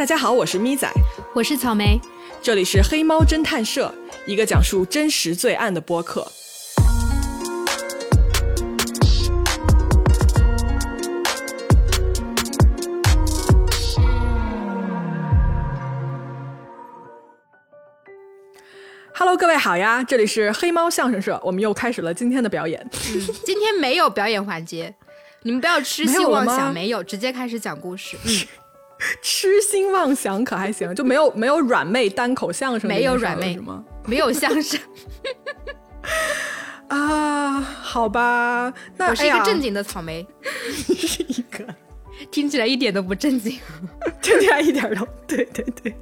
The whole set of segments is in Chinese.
大家好，我是咪仔，我是草莓，这里是黑猫侦探社，一个讲述真实罪案的播客。Hello，各位好呀，这里是黑猫相声社，我们又开始了今天的表演。嗯，今天没有表演环节，你们不要痴心妄想，没有，直接开始讲故事。嗯。痴心妄想可还行，就没有没有软妹单口相声，没有软妹吗？没有相声 啊？好吧，那我是一个正经的草莓，你是一个听起来一点都不正经，听起来一点都对对对。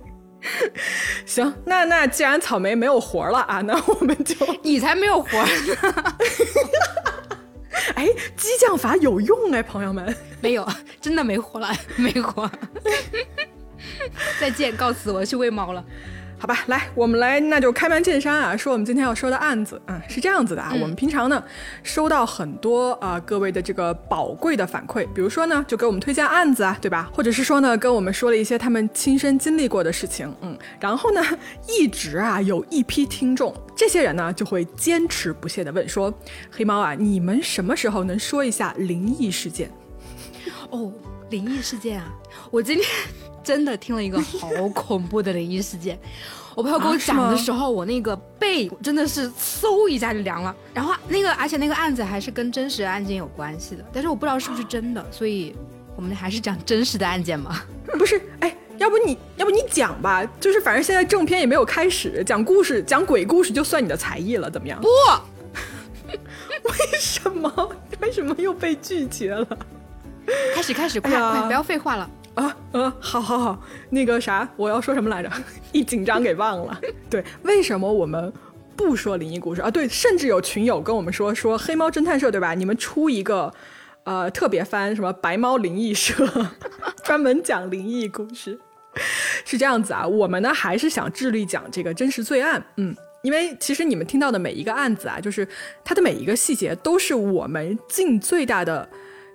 行，那那既然草莓没有活了啊，那我们就你才没有活。哎，激将法有用哎，朋友们，没有，真的没活了，没活。再见，告辞，我要去喂猫了。好吧，来，我们来，那就开门见山啊，说我们今天要说的案子啊，是这样子的啊，我们平常呢收到很多啊各位的这个宝贵的反馈，比如说呢就给我们推荐案子啊，对吧？或者是说呢跟我们说了一些他们亲身经历过的事情，嗯，然后呢一直啊有一批听众，这些人呢就会坚持不懈的问说，黑猫啊，你们什么时候能说一下灵异事件？哦，灵异事件啊，我今天。真的听了一个好恐怖的灵异事件，我朋友跟我讲的时候，我那个背真的是嗖一下就凉了。然后那个，而且那个案子还是跟真实案件有关系的，但是我不知道是不是真的，所以我们还是讲真实的案件吧。不是，哎，要不你要不你讲吧，就是反正现在正片也没有开始，讲故事讲鬼故事就算你的才艺了，怎么样？不，为什么？为什么又被拒绝了？开始，开始，快快，不要废话了。啊呃，好好好，那个啥，我要说什么来着？一紧张给忘了。对，为什么我们不说灵异故事啊？对，甚至有群友跟我们说说黑猫侦探社对吧？你们出一个呃特别番，什么白猫灵异社，专门讲灵异故事。是这样子啊，我们呢还是想致力讲这个真实罪案。嗯，因为其实你们听到的每一个案子啊，就是它的每一个细节都是我们尽最大的。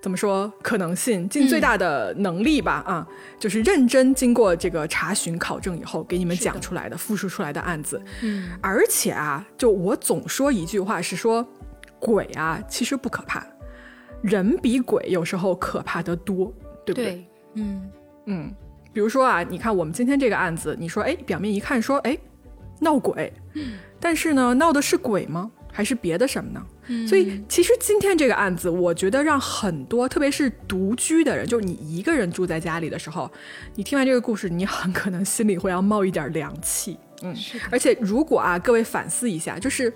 怎么说？可能性尽最大的能力吧，啊，就是认真经过这个查询考证以后，给你们讲出来的、复述出来的案子。嗯，而且啊，就我总说一句话是说，鬼啊其实不可怕，人比鬼有时候可怕的多，对不对？嗯嗯，比如说啊，你看我们今天这个案子，你说哎，表面一看说哎闹鬼，但是呢，闹的是鬼吗？还是别的什么呢？所以其实今天这个案子，我觉得让很多，特别是独居的人，就是你一个人住在家里的时候，你听完这个故事，你很可能心里会要冒一点凉气。嗯，而且如果啊，各位反思一下，就是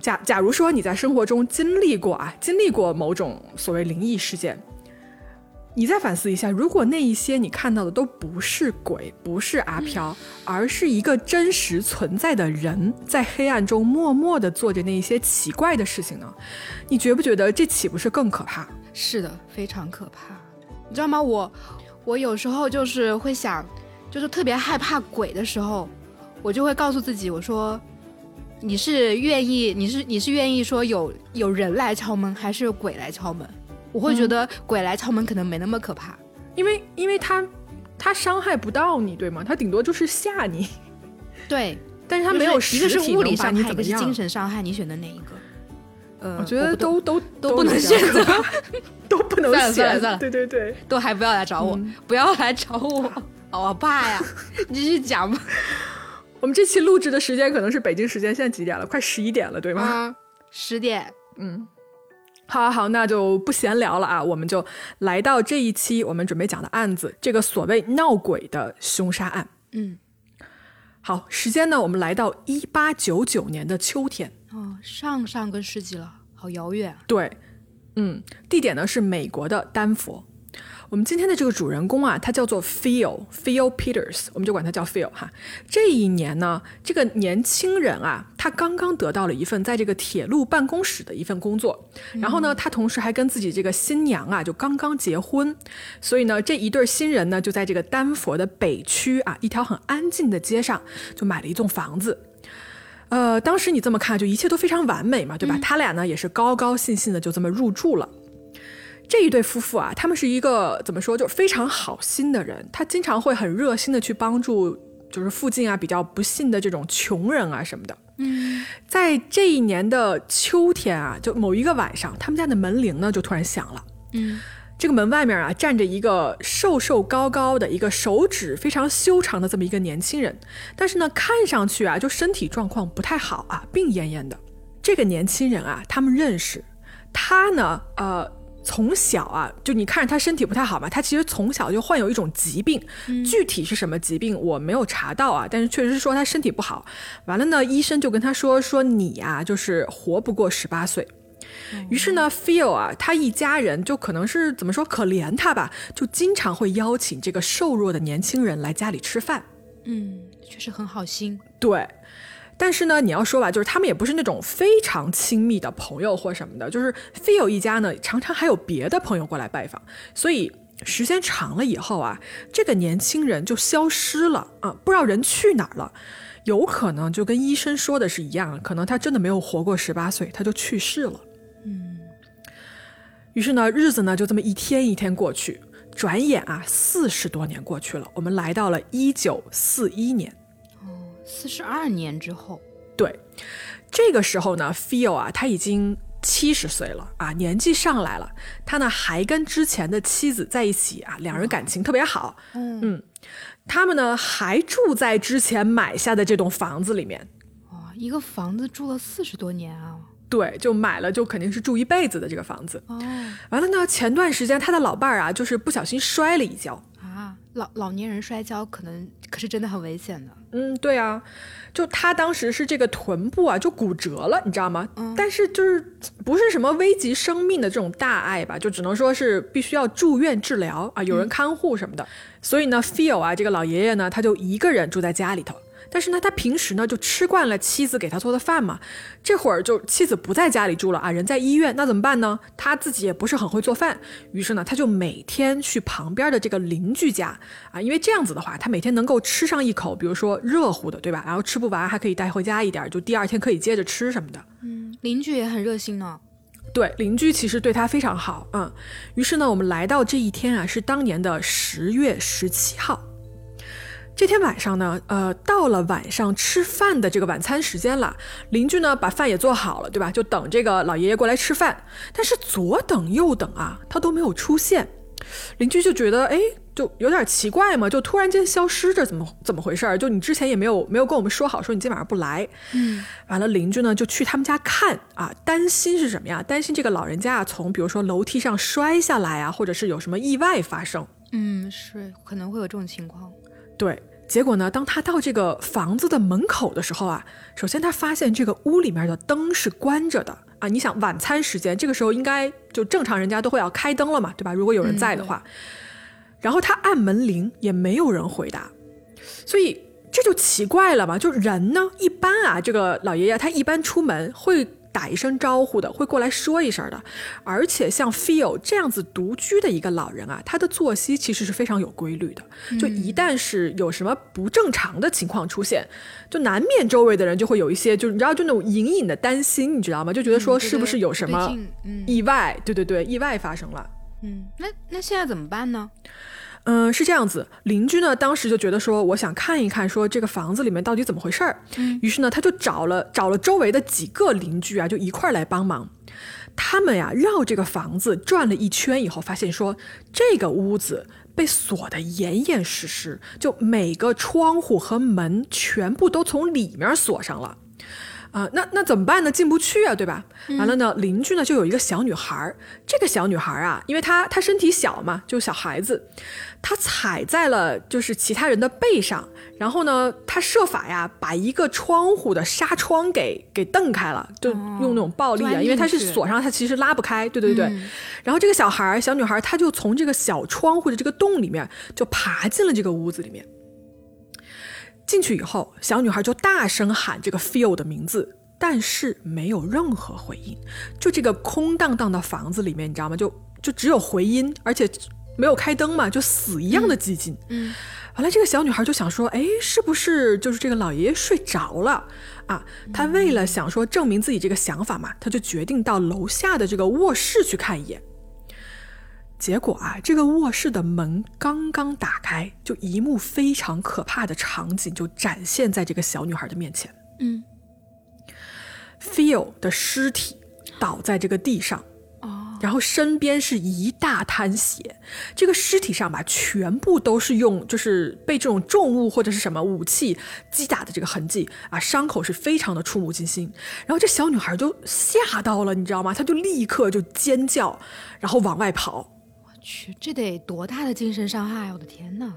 假假如说你在生活中经历过啊，经历过某种所谓灵异事件。你再反思一下，如果那一些你看到的都不是鬼，不是阿飘，而是一个真实存在的人，在黑暗中默默地做着那一些奇怪的事情呢？你觉不觉得这岂不是更可怕？是的，非常可怕。你知道吗？我，我有时候就是会想，就是特别害怕鬼的时候，我就会告诉自己，我说，你是愿意，你是你是愿意说有有人来敲门，还是鬼来敲门？我会觉得鬼来敲门可能没那么可怕，因为因为他他伤害不到你，对吗？他顶多就是吓你，对，但是他没有一个是物理伤害，一个是精神伤害，你选的哪一个？呃，我觉得都都都不能选择，都不能选，算了算了，对对对，都还不要来找我，不要来找我，我怕呀，你继续讲吧。我们这期录制的时间可能是北京时间，现在几点了？快十一点了，对吗？十点，嗯。好，好，那就不闲聊了啊，我们就来到这一期我们准备讲的案子，这个所谓闹鬼的凶杀案。嗯，好，时间呢，我们来到一八九九年的秋天。哦，上上个世纪了，好遥远。对，嗯，地点呢是美国的丹佛。我们今天的这个主人公啊，他叫做 Phil Phil Peters，我们就管他叫 Phil 哈。这一年呢，这个年轻人啊，他刚刚得到了一份在这个铁路办公室的一份工作，然后呢，他同时还跟自己这个新娘啊，就刚刚结婚，所以呢，这一对新人呢，就在这个丹佛的北区啊，一条很安静的街上，就买了一栋房子。呃，当时你这么看，就一切都非常完美嘛，对吧？他俩呢，也是高高兴兴的就这么入住了。这一对夫妇啊，他们是一个怎么说，就非常好心的人，他经常会很热心的去帮助，就是附近啊比较不幸的这种穷人啊什么的。嗯，在这一年的秋天啊，就某一个晚上，他们家的门铃呢就突然响了。嗯，这个门外面啊站着一个瘦瘦高高的一个手指非常修长的这么一个年轻人，但是呢，看上去啊就身体状况不太好啊，病恹恹的。这个年轻人啊，他们认识，他呢，呃。从小啊，就你看着他身体不太好嘛，他其实从小就患有一种疾病，具体是什么疾病我没有查到啊，但是确实是说他身体不好。完了呢，医生就跟他说说你呀，就是活不过十八岁。于是呢，Phil 啊，他一家人就可能是怎么说可怜他吧，就经常会邀请这个瘦弱的年轻人来家里吃饭。嗯，确实很好心。对。但是呢，你要说吧，就是他们也不是那种非常亲密的朋友或什么的，就是 Phil 一家呢，常常还有别的朋友过来拜访，所以时间长了以后啊，这个年轻人就消失了啊，不知道人去哪儿了，有可能就跟医生说的是一样，可能他真的没有活过十八岁，他就去世了。嗯，于是呢，日子呢就这么一天一天过去，转眼啊，四十多年过去了，我们来到了一九四一年。四十二年之后，对，这个时候呢，Phil 啊，他已经七十岁了啊，年纪上来了。他呢还跟之前的妻子在一起啊，两人感情特别好。嗯，他们呢还住在之前买下的这栋房子里面。哇，一个房子住了四十多年啊！对，就买了，就肯定是住一辈子的这个房子。哦，完了呢，前段时间他的老伴儿啊，就是不小心摔了一跤。啊，老老年人摔跤可能可是真的很危险的。嗯，对啊，就他当时是这个臀部啊就骨折了，你知道吗？嗯，但是就是不是什么危及生命的这种大碍吧，就只能说是必须要住院治疗啊，有人看护什么的。所以呢，feel 啊这个老爷爷呢，他就一个人住在家里头。但是呢，他平时呢就吃惯了妻子给他做的饭嘛，这会儿就妻子不在家里住了啊，人在医院，那怎么办呢？他自己也不是很会做饭，于是呢，他就每天去旁边的这个邻居家啊，因为这样子的话，他每天能够吃上一口，比如说热乎的，对吧？然后吃不完还可以带回家一点，就第二天可以接着吃什么的。嗯，邻居也很热心呢。对，邻居其实对他非常好啊。于是呢，我们来到这一天啊，是当年的十月十七号。这天晚上呢，呃，到了晚上吃饭的这个晚餐时间了，邻居呢把饭也做好了，对吧？就等这个老爷爷过来吃饭。但是左等右等啊，他都没有出现，邻居就觉得哎，就有点奇怪嘛，就突然间消失这，怎么怎么回事？就你之前也没有没有跟我们说好，说你今晚上不来。嗯，完了，邻居呢就去他们家看啊，担心是什么呀？担心这个老人家啊从比如说楼梯上摔下来啊，或者是有什么意外发生。嗯，是可能会有这种情况。对，结果呢？当他到这个房子的门口的时候啊，首先他发现这个屋里面的灯是关着的啊。你想晚餐时间，这个时候应该就正常人家都会要开灯了嘛，对吧？如果有人在的话，然后他按门铃也没有人回答，所以这就奇怪了嘛。就人呢，一般啊，这个老爷爷他一般出门会。打一声招呼的会过来说一声的，而且像 Phil 这样子独居的一个老人啊，他的作息其实是非常有规律的。就一旦是有什么不正常的情况出现，就难免周围的人就会有一些，就你知道，就那种隐隐的担心，你知道吗？就觉得说是不是有什么意外？对对对，意外发生了。嗯，那那现在怎么办呢？嗯，是这样子，邻居呢当时就觉得说，我想看一看，说这个房子里面到底怎么回事儿。嗯，于是呢，他就找了找了周围的几个邻居啊，就一块儿来帮忙。他们呀绕这个房子转了一圈以后，发现说这个屋子被锁得严严实实，就每个窗户和门全部都从里面锁上了。啊，那那怎么办呢？进不去啊，对吧？完了呢，邻居呢就有一个小女孩儿，这个小女孩儿啊，因为她她身体小嘛，就小孩子，她踩在了就是其他人的背上，然后呢，她设法呀把一个窗户的纱窗给给蹬开了，就用那种暴力啊，因为她是锁上，她其实拉不开，对对对。然后这个小孩儿小女孩儿，她就从这个小窗户的这个洞里面就爬进了这个屋子里面。进去以后，小女孩就大声喊这个 Phil 的名字，但是没有任何回应。就这个空荡荡的房子里面，你知道吗？就就只有回音，而且没有开灯嘛，就死一样的寂静。嗯，完了，这个小女孩就想说，哎，是不是就是这个老爷爷睡着了啊？她为了想说证明自己这个想法嘛，她就决定到楼下的这个卧室去看一眼。结果啊，这个卧室的门刚刚打开，就一幕非常可怕的场景就展现在这个小女孩的面前。嗯，Phil 的尸体倒在这个地上，哦，然后身边是一大滩血。这个尸体上吧，全部都是用就是被这种重物或者是什么武器击打的这个痕迹啊，伤口是非常的触目惊心。然后这小女孩就吓到了，你知道吗？她就立刻就尖叫，然后往外跑。我去，这得多大的精神伤害啊！我的天呐！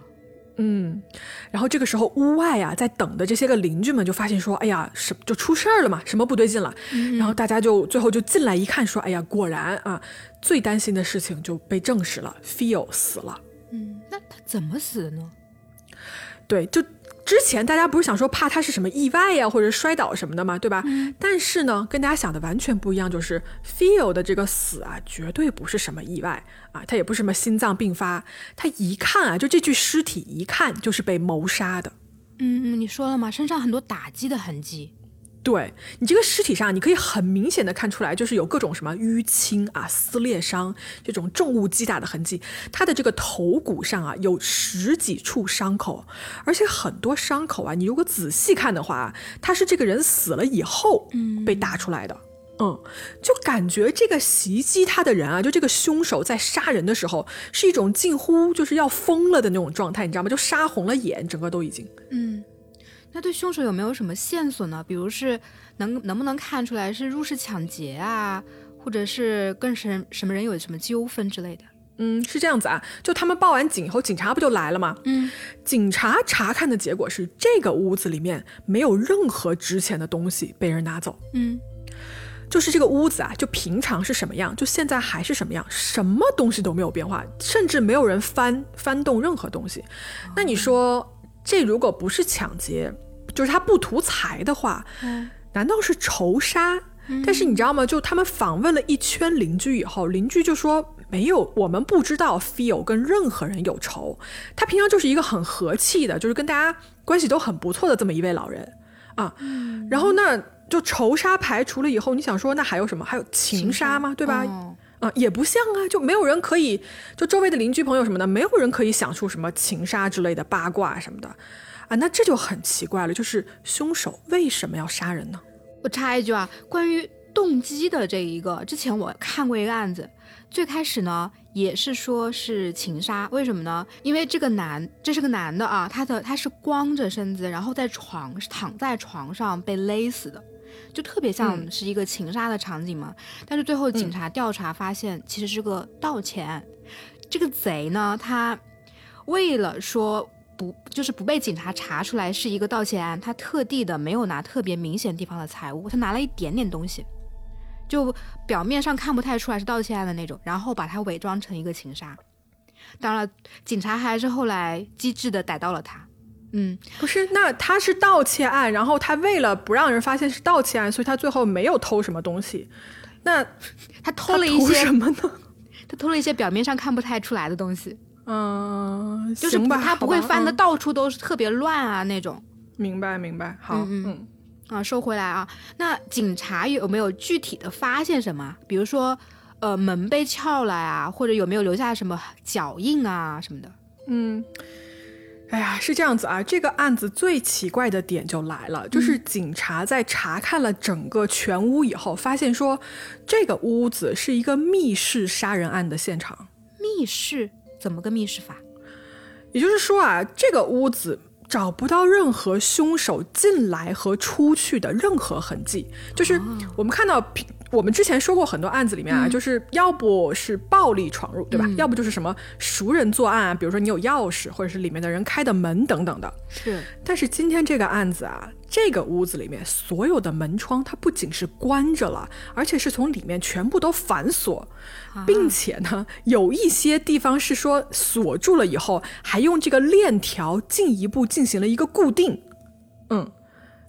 嗯，然后这个时候屋外啊，在等的这些个邻居们就发现说，哎呀，什就出事儿了嘛，什么不对劲了。然后大家就最后就进来一看，说，哎呀，果然啊，最担心的事情就被证实了，Phil 死了。嗯，那他怎么死的呢？对，就之前大家不是想说怕他是什么意外呀、或者摔倒什么的嘛，对吧？但是呢，跟大家想的完全不一样，就是 Phil 的这个死啊，绝对不是什么意外啊，他也不是什么心脏病发，他一看啊，就这具尸体一看就是被谋杀的。嗯嗯，你说了嘛，身上很多打击的痕迹。对你这个尸体上，你可以很明显的看出来，就是有各种什么淤青啊、撕裂伤这种重物击打的痕迹。他的这个头骨上啊有十几处伤口，而且很多伤口啊，你如果仔细看的话，他是这个人死了以后被打出来的。嗯，就感觉这个袭击他的人啊，就这个凶手在杀人的时候，是一种近乎就是要疯了的那种状态，你知道吗？就杀红了眼，整个都已经。嗯，那对凶手有没有什么线索呢？比如是能能不能看出来是入室抢劫啊，或者是跟什什么人有什么纠纷之类的？嗯，是这样子啊，就他们报完警以后，警察不就来了吗？嗯，警察查看的结果是，这个屋子里面没有任何值钱的东西被人拿走，嗯，就是这个屋子啊，就平常是什么样，就现在还是什么样，什么东西都没有变化，甚至没有人翻翻动任何东西。那你说，这如果不是抢劫，就是他不图财的话，嗯难道是仇杀？但是你知道吗？就他们访问了一圈邻居以后，邻居就说没有，我们不知道 Phil 跟任何人有仇，他平常就是一个很和气的，就是跟大家关系都很不错的这么一位老人啊。然后那就仇杀排除了以后，你想说那还有什么？还有情杀吗？对吧？哦啊，也不像啊，就没有人可以，就周围的邻居朋友什么的，没有人可以想出什么情杀之类的八卦什么的，啊，那这就很奇怪了，就是凶手为什么要杀人呢？我插一句啊，关于动机的这一个，之前我看过一个案子，最开始呢也是说是情杀，为什么呢？因为这个男，这是个男的啊，他的他是光着身子，然后在床躺在床上被勒死的，就特别像是一个情杀的场景嘛。但是最后警察调查发现，其实是个盗窃案。这个贼呢，他为了说不就是不被警察查出来是一个盗窃案，他特地的没有拿特别明显地方的财物，他拿了一点点东西，就表面上看不太出来是盗窃案的那种，然后把它伪装成一个情杀。当然了，警察还是后来机智的逮到了他。嗯，不是，那他是盗窃案，然后他为了不让人发现是盗窃案，所以他最后没有偷什么东西。那他偷了一些什，么呢？他偷了一些表面上看不太出来的东西，嗯，就是他不会翻的到处都是特别乱啊那种。明白明白，好，嗯嗯嗯啊，收回来啊。那警察有没有具体的发现什么？比如说，呃，门被撬了啊，或者有没有留下什么脚印啊什么的？嗯，哎呀，是这样子啊。这个案子最奇怪的点就来了，就是警察在查看了整个全屋以后，发现说这个屋子是一个密室杀人案的现场。密室怎么个密室法？也就是说啊，这个屋子找不到任何凶手进来和出去的任何痕迹。就是我们看到平，我们之前说过很多案子里面啊，就是要不是暴力闯入，对吧？要不就是什么熟人作案啊，比如说你有钥匙，或者是里面的人开的门等等的。是但是今天这个案子啊，这个屋子里面所有的门窗，它不仅是关着了，而且是从里面全部都反锁，并且呢，有一些地方是说锁住了以后，还用这个链条进一步进行了一个固定。嗯，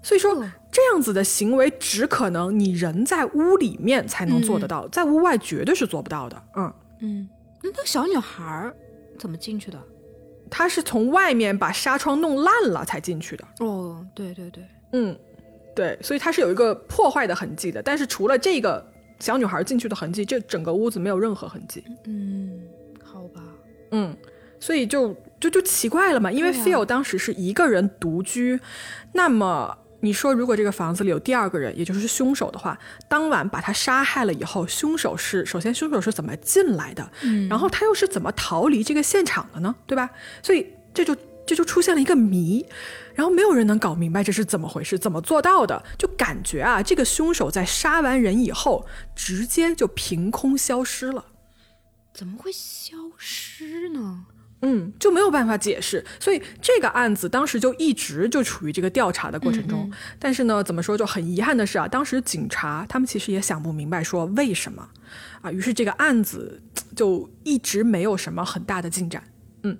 所以说哦这样子的行为只可能你人在屋里面才能做得到，在屋外绝对是做不到的。嗯。嗯，那那小女孩怎么进去的？她是从外面把纱窗弄烂了才进去的。哦，对对对，嗯，对，所以它是有一个破坏的痕迹的。但是除了这个小女孩进去的痕迹，这整个屋子没有任何痕迹。嗯，好吧嗯，所以就就就奇怪了嘛，因为 Phil 当时是一个人独居，那么你说如果这个房子里有第二个人，也就是凶手的话，当晚把他杀害了以后，凶手是首先凶手是怎么进来的，嗯然后他又是怎么逃离这个现场的呢？对吧？所以这就这就出现了一个谜，然后没有人能搞明白这是怎么回事，怎么做到的？就感觉啊，这个凶手在杀完人以后，直接就凭空消失了。怎么会消失呢？嗯，就没有办法解释，所以这个案子当时就一直就处于这个调查的过程中。但是呢，怎么说就很遗憾的是啊，当时警察他们其实也想不明白说为什么啊，于是这个案子就一直没有什么很大的进展。嗯，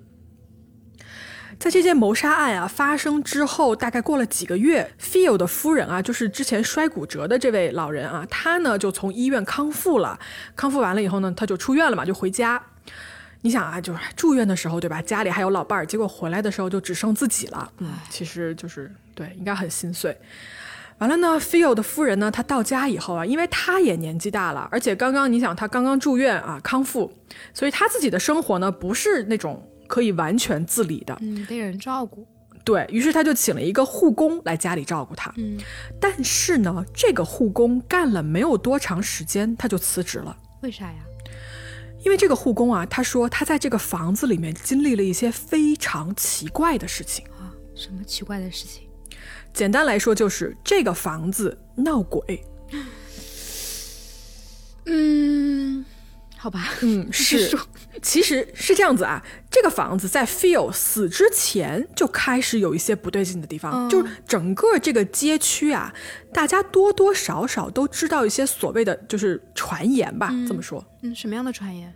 在这件谋杀案啊发生之后，大概过了几个月，Phil 的夫人啊，就是之前摔骨折的这位老人啊，他呢就从医院康复了，康复完了以后呢，他就出院了嘛，就回家。你想啊，就是住院的时候，对吧？家里还有老伴儿，结果回来的时候就只剩自己了。嗯，其实就是对，应该很心碎。完了呢，Phil 的夫人呢，她到家以后啊，因为她也年纪大了，而且刚刚你想，她刚刚住院啊，康复，所以她自己的生活呢，不是那种可以完全自理的。嗯，得人照顾。对于是，他就请了一个护工来家里照顾她。嗯，但是呢，这个护工干了没有多长时间，他就辞职了。为啥呀？因为这个护工啊，他说他在这个房子里面经历了一些非常奇怪的事情。啊，什么奇怪的事情？简单来说，就是这个房子闹鬼。嗯，好吧。嗯，是，其实是这样子啊。这个房子在 Phil 死之前就开始有一些不对劲的地方，嗯就是整个这个街区啊，大家多多少少都知道一些所谓的就是传言吧，这么说。嗯，什么样的传言？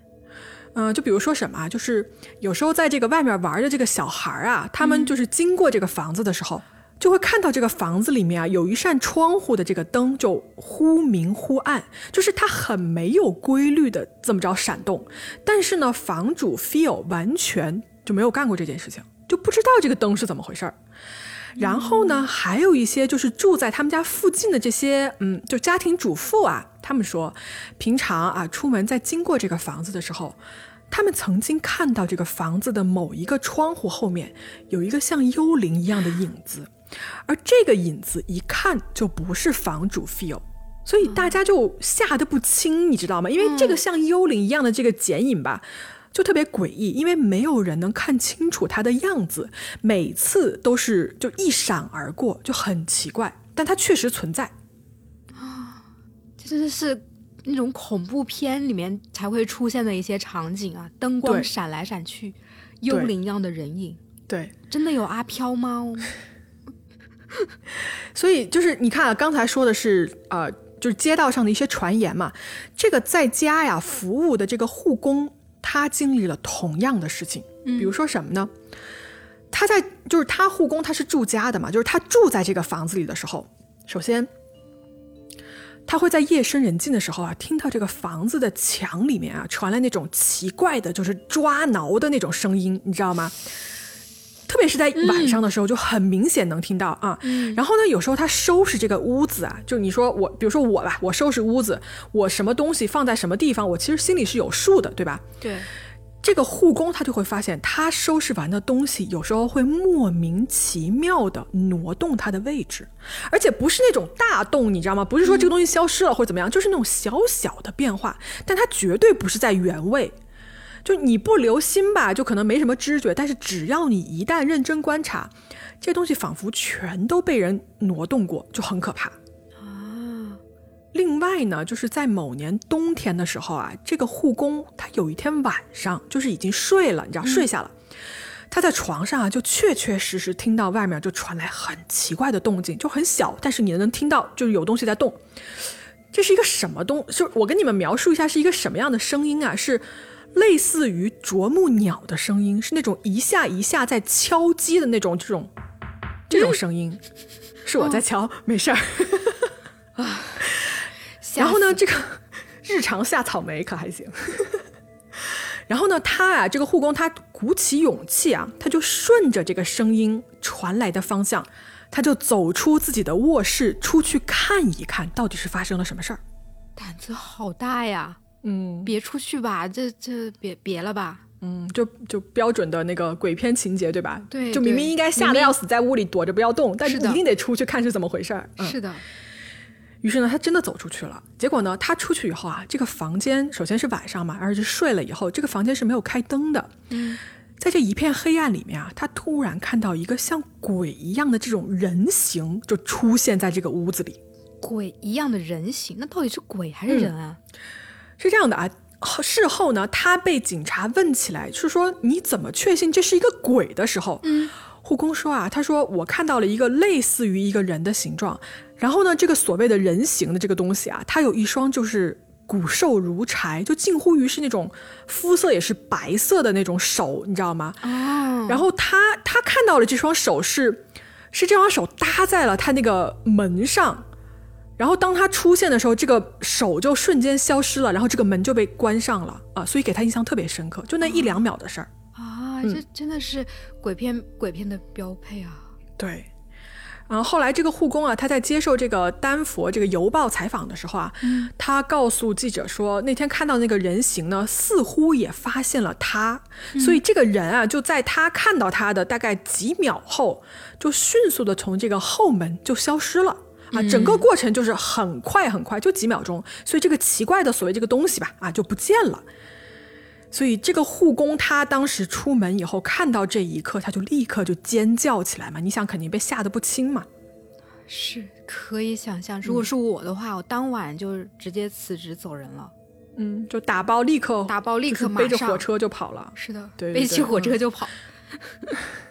嗯、就比如说什么啊，就是有时候在这个外面玩的这个小孩啊，他们就是经过这个房子的时候，就会看到这个房子里面啊有一扇窗户的这个灯就忽明忽暗，就是它很没有规律的这么着闪动。但是呢，房主 feel 完全就没有干过这件事情，就不知道这个灯是怎么回事儿。然后呢，还有一些就是住在他们家附近的这些，嗯，就家庭主妇啊，他们说，平常啊出门在经过这个房子的时候，他们曾经看到这个房子的某一个窗户后面有一个像幽灵一样的影子，而这个影子一看就不是房主 feel。所以大家就吓得不轻，你知道吗？因为这个像幽灵一样的这个剪影吧，就特别诡异，因为没有人能看清楚它的样子，每次都是就一闪而过，就很奇怪。但它确实存在。啊这真的是那种恐怖片里面才会出现的一些场景啊，灯光闪来闪去，幽灵一样的人影。对，真的有阿飘吗？所以就是你看啊，刚才说的是呃，就是街道上的一些传言嘛。这个在家呀服务的这个护工，他经历了同样的事情。比如说什么呢？他在就是他护工他是住家的嘛，就是他住在这个房子里的时候，首先他会在夜深人静的时候啊，听到这个房子的墙里面啊传来那种奇怪的，就是抓挠的那种声音，你知道吗？特别是在晚上的时候，就很明显能听到啊。然后呢，有时候他收拾这个屋子啊，就你说我，比如说我吧，我收拾屋子，我什么东西放在什么地方，我其实心里是有数的，对吧？对，这个护工他就会发现，他收拾完的东西有时候会莫名其妙的挪动它的位置，而且不是那种大动，你知道吗？不是说这个东西消失了或者怎么样，就是那种小小的变化，但它绝对不是在原位。就你不留心吧，就可能没什么知觉，但是只要你一旦认真观察，这东西仿佛全都被人挪动过，就很可怕。啊，另外呢，就是在某年冬天的时候啊，这个护工他有一天晚上就是已经睡了，你知道睡下了，他在床上啊就确确实实听到外面就传来很奇怪的动静，就很小，但是你能听到就是有东西在动。这是一个什么东？就我跟你们描述一下是一个什么样的声音啊？是类似于啄木鸟的声音，是那种一下一下在敲击的那种这种这种声音，是我在敲，没事儿。然后呢，这个日常下草莓可还行。然后呢，他啊，这个护工他鼓起勇气啊，他就顺着这个声音传来的方向，他就走出自己的卧室，出去看一看到底是发生了什么事儿。胆子好大呀！嗯，别出去吧，这这别别了吧。嗯，就就标准的那个鬼片情节，对吧？对就明明应该吓得要死，在屋里躲着不要动，但是一定得出去看是怎么回事儿。嗯是的，于是呢，他真的走出去了。结果呢，他出去以后啊，这个房间首先是晚上嘛，而且睡了以后，这个房间是没有开灯的。嗯，在这一片黑暗里面啊，他突然看到一个像鬼一样的这种人形就出现在这个屋子里。鬼一样的人形，那到底是鬼还是人啊？是这样的啊，事后呢，他被警察问起来，是说你怎么确信这是一个鬼的时候，嗯，护工说啊，他说我看到了一个类似于一个人的形状，然后呢，这个所谓的人形的这个东西啊，它有一双就是骨瘦如柴，就近乎于是那种肤色也是白色的那种手，你知道吗？哦，然后他他看到了这双手是是这双手搭在了他那个门上，然后当他出现的时候，这个手就瞬间消失了，然后这个门就被关上了啊，所以给他印象特别深刻，就那一两秒的事儿。啊，这真的是鬼片鬼片的标配啊！对。然后后来这个护工啊，他在接受这个丹佛这个邮报采访的时候啊，他告诉记者说，那天看到那个人形呢，似乎也发现了他，所以这个人啊，就在他看到他的大概几秒后，就迅速的从这个后门就消失了。啊，整个过程就是很快很快，就几秒钟，所以这个奇怪的所谓这个东西吧，啊就不见了。所以这个护工他当时出门以后看到这一刻，他就立刻就尖叫起来嘛。你想肯定被吓得不轻嘛。是可以想象，如果是我的话，我当晚就直接辞职走人了。嗯，就打包立刻打包立刻背着马上火车就跑了。是的，对对对背起火车就跑。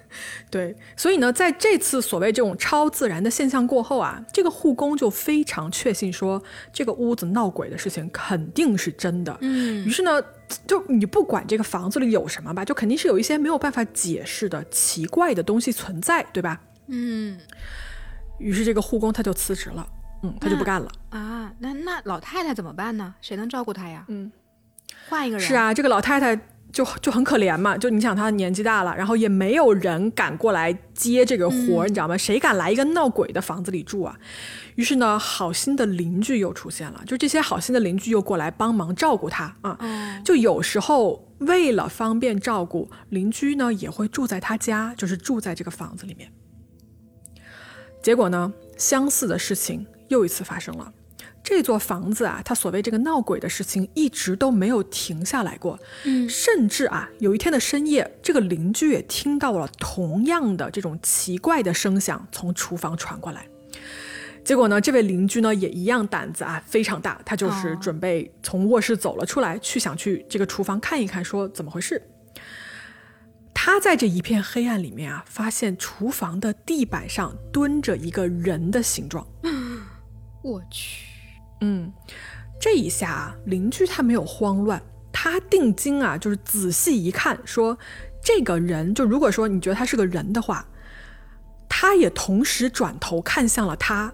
对，所以呢，在这次所谓这种超自然的现象过后啊，这个护工就非常确信说，这个屋子闹鬼的事情肯定是真的。嗯于是呢，就你不管这个房子里有什么吧，就肯定是有一些没有办法解释的奇怪的东西存在，对吧？嗯于是这个护工他就辞职了，嗯，他就不干了。啊，那那老太太怎么办呢？谁能照顾她呀？嗯，换一个人。是，啊，这个老太太就就很可怜嘛，就你想他年纪大了，然后也没有人敢过来接这个活儿，你知道吗？谁敢来一个闹鬼的房子里住啊？于是呢，好心的邻居又出现了，就这些好心的邻居又过来帮忙照顾他啊。哦，就有时候为了方便照顾，邻居呢也会住在他家，就是住在这个房子里面。结果呢，相似的事情又一次发生了。这座房子啊，它所谓这个闹鬼的事情一直都没有停下来过。嗯甚至啊，有一天的深夜，这个邻居也听到了同样的这种奇怪的声响从厨房传过来。结果呢，这位邻居呢也一样胆子啊非常大，他就是哦准备从卧室走了出来，去想去这个厨房看一看，说怎么回事。他在这一片黑暗里面啊，发现厨房的地板上蹲着一个人的形状。我去，嗯，这一下啊，邻居他没有慌乱，他定睛啊，就是仔细一看，说这个人，就如果说你觉得他是个人的话，他也同时转头看向了他，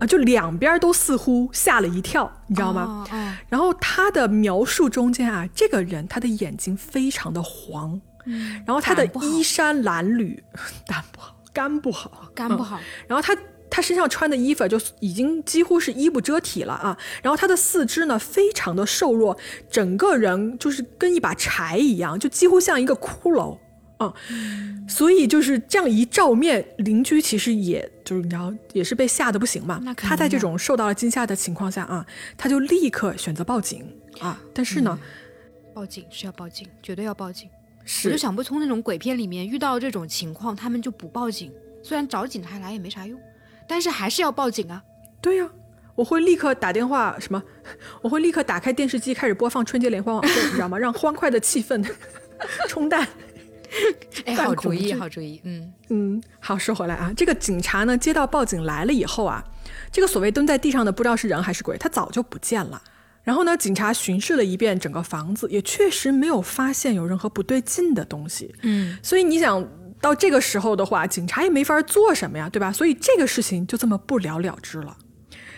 啊，就两边都似乎吓了一跳，你知道吗？哦哦然后他的描述中间啊，这个人他的眼睛非常的黄，嗯然后他的衣衫褴褛，胆不好，肝不好，嗯肝不好，然后他他身上穿的衣服就已经几乎是衣不遮体了啊，然后他的四肢呢非常的瘦弱，整个人就是跟一把柴一样，就几乎像一个骷髅啊、所以就是这样一照面，邻居其实也就是你知道也是被吓得不行嘛。他在这种受到了惊吓的情况下啊，他就立刻选择报警啊，但是呢，报警是要报警，绝对要报警。我就想不通那种鬼片里面遇到这种情况，他们就不报警，虽然找警察来也没啥用，但是还是要报警啊。对呀、我会立刻打电话什么，我会立刻打开电视机开始播放春节联欢晚会，你知道吗？让欢快的气氛 冲淡。哎，好主意，好主意，嗯嗯，好，说回来啊，这个警察呢接到报警来了以后啊，这个所谓蹲在地上的不知道是人还是鬼，他早就不见了。然后呢，警察巡视了一遍整个房子，也确实没有发现有任何不对劲的东西。嗯，所以你想到这个时候的话，警察也没法做什么呀，对吧？所以这个事情就这么不了了之了。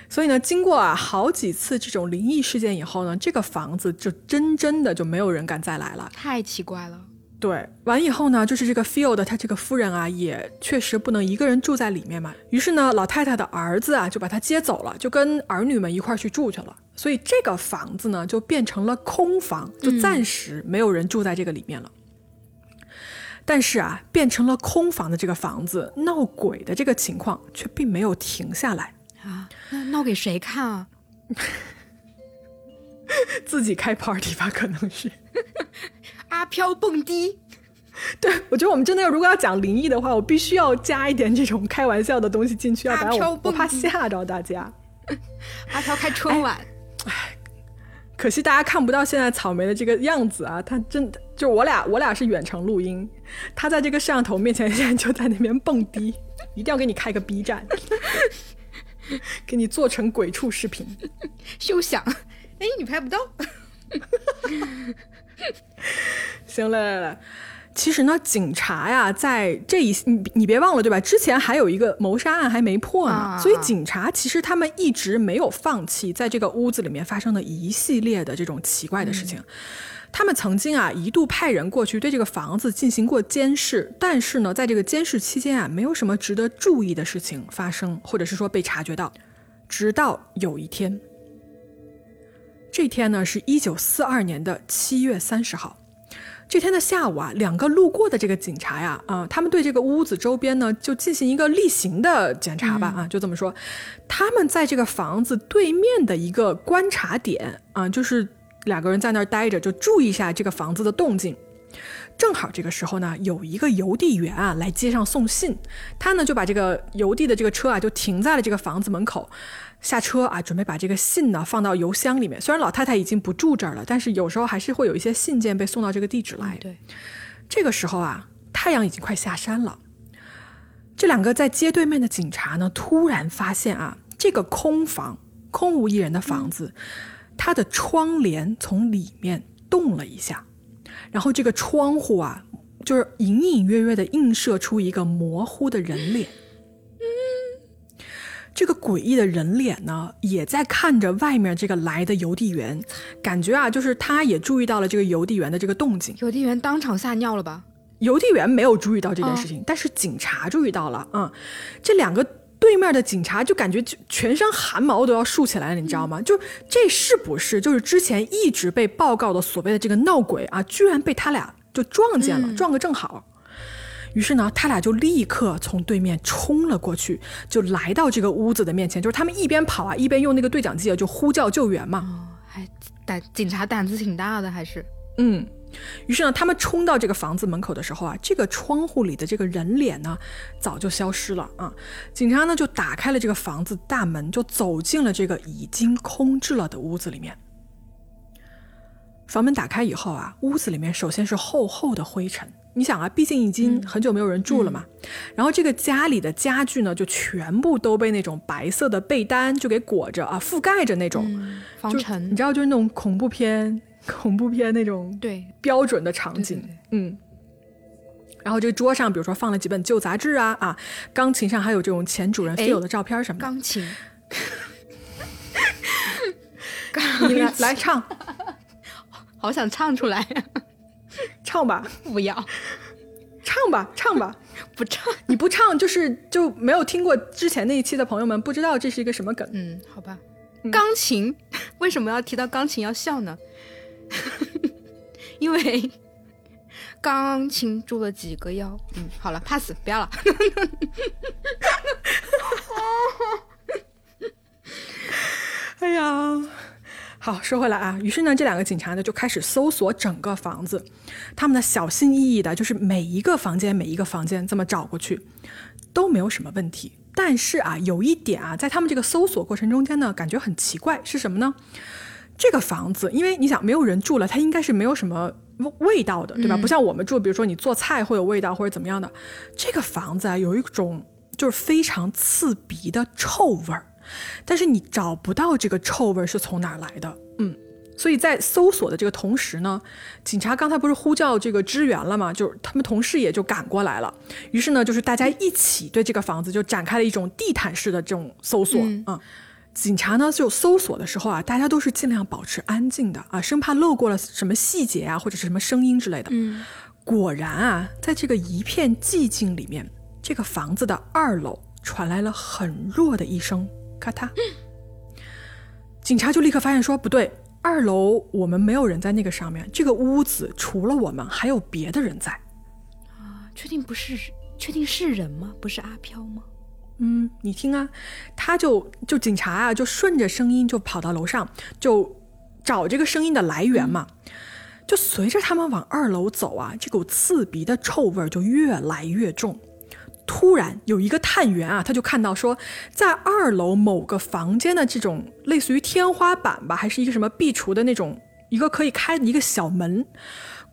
所以呢，经过啊好几次这种灵异事件以后呢，这个房子就真真的就没有人敢再来了。太奇怪了。对，完以后呢，就是这个 Field 他这个夫人啊，也确实不能一个人住在里面嘛。于是呢，老太太的儿子啊，就把她接走了，就跟儿女们一块儿去住去了。所以这个房子呢，就变成了空房，就暂时没有人住在这个里面了。但是啊，变成了空房的这个房子闹鬼的这个情况却并没有停下来啊！那闹给谁看啊？自己开 party 吧，可能是 阿飘蹦迪。对，我觉得我们真的要如果要讲灵异的话，我必须要加一点这种开玩笑的东西进去，要不然我我怕吓着大家。阿飘开春晚，哎，可惜大家看不到现在草莓的这个样子啊！他真的就我俩，我俩是远程录音，他在这个摄像头面前现在就在那边蹦迪，一定要给你开个 B 站，给你做成鬼畜视频，休想！哎，你拍不到。行了，来来。其实呢，警察呀，在这一你你别忘了，对吧？之前还有一个谋杀案还没破呢，所以警察其实他们一直没有放弃在这个屋子里面发生的一系列的这种奇怪的事情。他们曾经啊一度派人过去对这个房子进行过监视，但是呢，在这个监视期间啊，没有什么值得注意的事情发生，或者是说被察觉到。直到有一天，这天呢是一九四二年的七月三十号。这天的下午啊，两个路过的这个警察呀，啊，他们对这个屋子周边呢，就进行一个例行的检查吧，啊，就这么说。他们在这个房子对面的一个观察点啊，就是两个人在那儿待着，就注意一下这个房子的动静。正好这个时候呢，有一个邮递员啊来街上送信，他呢就把这个邮递的这个车啊就停在了这个房子门口。下车啊，准备把这个信呢放到邮箱里面。虽然老太太已经不住这儿了，但是有时候还是会有一些信件被送到这个地址来。对，这个时候啊，太阳已经快下山了。这两个在街对面的警察呢，突然发现啊，这个空房、空无一人的房子，它的窗帘从里面动了一下，然后这个窗户啊，就是隐隐约约的映射出一个模糊的人脸。这个诡异的人脸呢，也在看着外面这个来的邮递员，感觉啊，就是他也注意到了这个邮递员的这个动静。邮递员当场吓尿了吧？邮递员没有注意到这件事情，但是警察注意到了。嗯，这两个对面的警察就感觉就全身汗毛都要竖起来了，你知道吗？就这是不是就是之前一直被报告的所谓的这个闹鬼啊？居然被他俩就撞见了，撞个正好。于是呢，他俩就立刻从对面冲了过去，就来到这个屋子的面前。就是他们一边跑啊，一边用那个对讲机啊，就呼叫救援嘛。哦，还胆警察胆子挺大的，还是嗯。于是呢，他们冲到这个房子门口的时候啊，这个窗户里的这个人脸呢，早就消失了啊。警察呢就打开了这个房子大门，就走进了这个已经空置了的屋子里面。房门打开以后啊，屋子里面首先是厚厚的灰尘。你想啊，毕竟已经很久没有人住了嘛。然后这个家里的家具呢，就全部都被那种白色的被单就给裹着啊，覆盖着那种防尘。你知道，就是那种恐怖片、恐怖片那种对标准的场景。嗯。然后这个桌上，比如说放了几本旧杂志啊啊，钢琴上还有这种前主人飞友的照片什么的。钢琴。你来来唱，好想唱出来。唱吧，不要，唱吧，唱吧，不唱，你不唱就是就没有听过之前那一期的朋友们不知道这是一个什么梗。嗯，好吧，钢琴 为什么要提到钢琴要笑呢？因为钢琴住了几个腰。嗯，好了，pass，不要了。哎呀。好，说回来啊，于是呢，这两个警察呢就开始搜索整个房子，他们呢小心翼翼的，就是每一个房间每一个房间这么找过去，都没有什么问题。但是啊，有一点啊，在他们这个搜索过程中间呢，感觉很奇怪，是什么呢？这个房子，因为你想没有人住了，它应该是没有什么味道的，对吧？不像我们住，比如说你做菜会有味道或者怎么样的。这个房子啊，有一种就是非常刺鼻的臭味儿。但是你找不到这个臭味是从哪儿来的，嗯，所以在搜索的这个同时呢，警察刚才不是呼叫这个支援了吗？就是他们同事也就赶过来了。于是呢，就是大家一起对这个房子就展开了一种地毯式的这种搜索啊。警察呢就搜索的时候啊，大家都是尽量保持安静的啊，生怕漏过了什么细节啊或者是什么声音之类的。嗯，果然啊，在这个一片寂静里面，这个房子的二楼传来了很弱的一声。咔嗒，警察就立刻发现说不对，二楼我们没有人在那个上面，这个屋子除了我们还有别的人在。啊确定不是？确定是人吗？不是阿飘吗？嗯，你听啊，他就就警察啊，就顺着声音就跑到楼上，就找这个声音的来源嘛。就随着他们往二楼走啊，这股刺鼻的臭味就越来越重。突然有一个探员啊，他就看到说，在二楼某个房间的这种类似于天花板吧，还是一个什么壁橱的那种一个可以开的一个小门，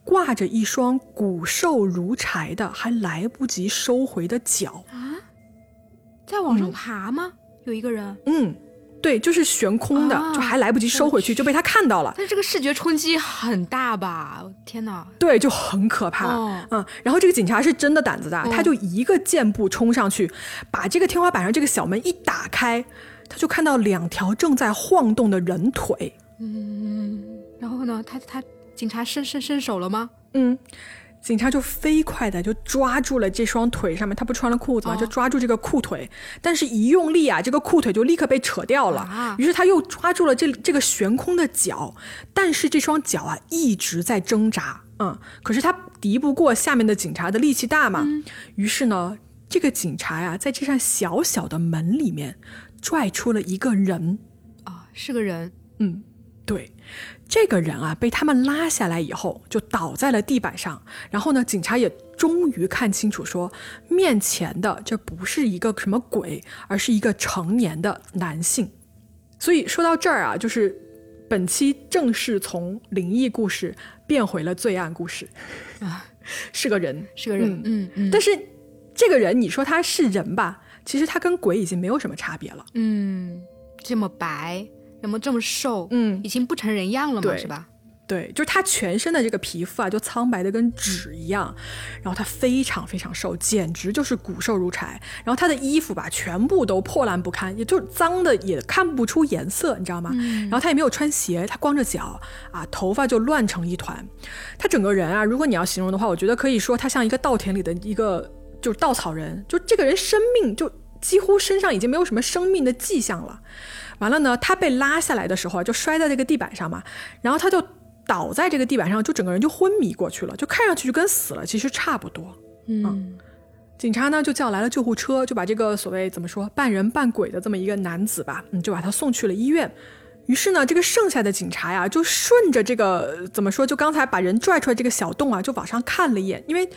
挂着一双骨瘦如柴的还来不及收回的脚。啊，在往上爬吗？有一个人。嗯，对，就是悬空的，啊就还来不及收回去，就被他看到了。但是这个视觉冲击很大吧？天哪！对，就很可怕。哦嗯，然后这个警察是真的胆子大，哦他就一个箭步冲上去，把这个天花板上这个小门一打开，他就看到两条正在晃动的人腿。嗯，然后呢？他他警察伸伸伸手了吗？嗯，警察就飞快的就抓住了这双腿上面，他不穿了裤子嘛，哦就抓住这个裤腿，但是一用力啊，这个裤腿就立刻被扯掉了。啊于是他又抓住了这这个悬空的脚，但是这双脚啊一直在挣扎，嗯，可是他敌不过下面的警察的力气大嘛。于是呢，这个警察呀、在这扇小小的门里面拽出了一个人，啊，是个人。嗯，对，这个人啊，被他们拉下来以后，就倒在了地板上。然后呢，警察也终于看清楚说，面前的这不是一个什么鬼，而是一个成年的男性。所以说到这儿啊，就是本期正式从灵异故事变回了罪案故事啊，是个人，是个人。嗯嗯嗯但是这个人，你说他是人吧？其实他跟鬼已经没有什么差别了。嗯，这么白，那么这么瘦，嗯已经不成人样了嘛，是吧？对，就是他全身的这个皮肤啊，就苍白的跟纸一样，然后他非常非常瘦，简直就是骨瘦如柴。然后他的衣服吧，全部都破烂不堪，也就是脏的也看不出颜色，你知道吗？然后他也没有穿鞋，他光着脚啊，头发就乱成一团。他整个人啊，如果你要形容的话，我觉得可以说他像一个稻田里的一个就是稻草人，就这个人生命就几乎身上已经没有什么生命的迹象了。完了呢，他被拉下来的时候啊，就摔在这个地板上嘛，然后他就倒在这个地板上，就整个人就昏迷过去了，就看上去就跟死了，其实差不多。嗯警察呢就叫来了救护车，就把这个所谓怎么说半人半鬼的这么一个男子吧，嗯，就把他送去了医院。于是呢，这个剩下的警察呀，就顺着这个呃怎么说，就刚才把人拽出来这个小洞啊，就往上看了一眼，因为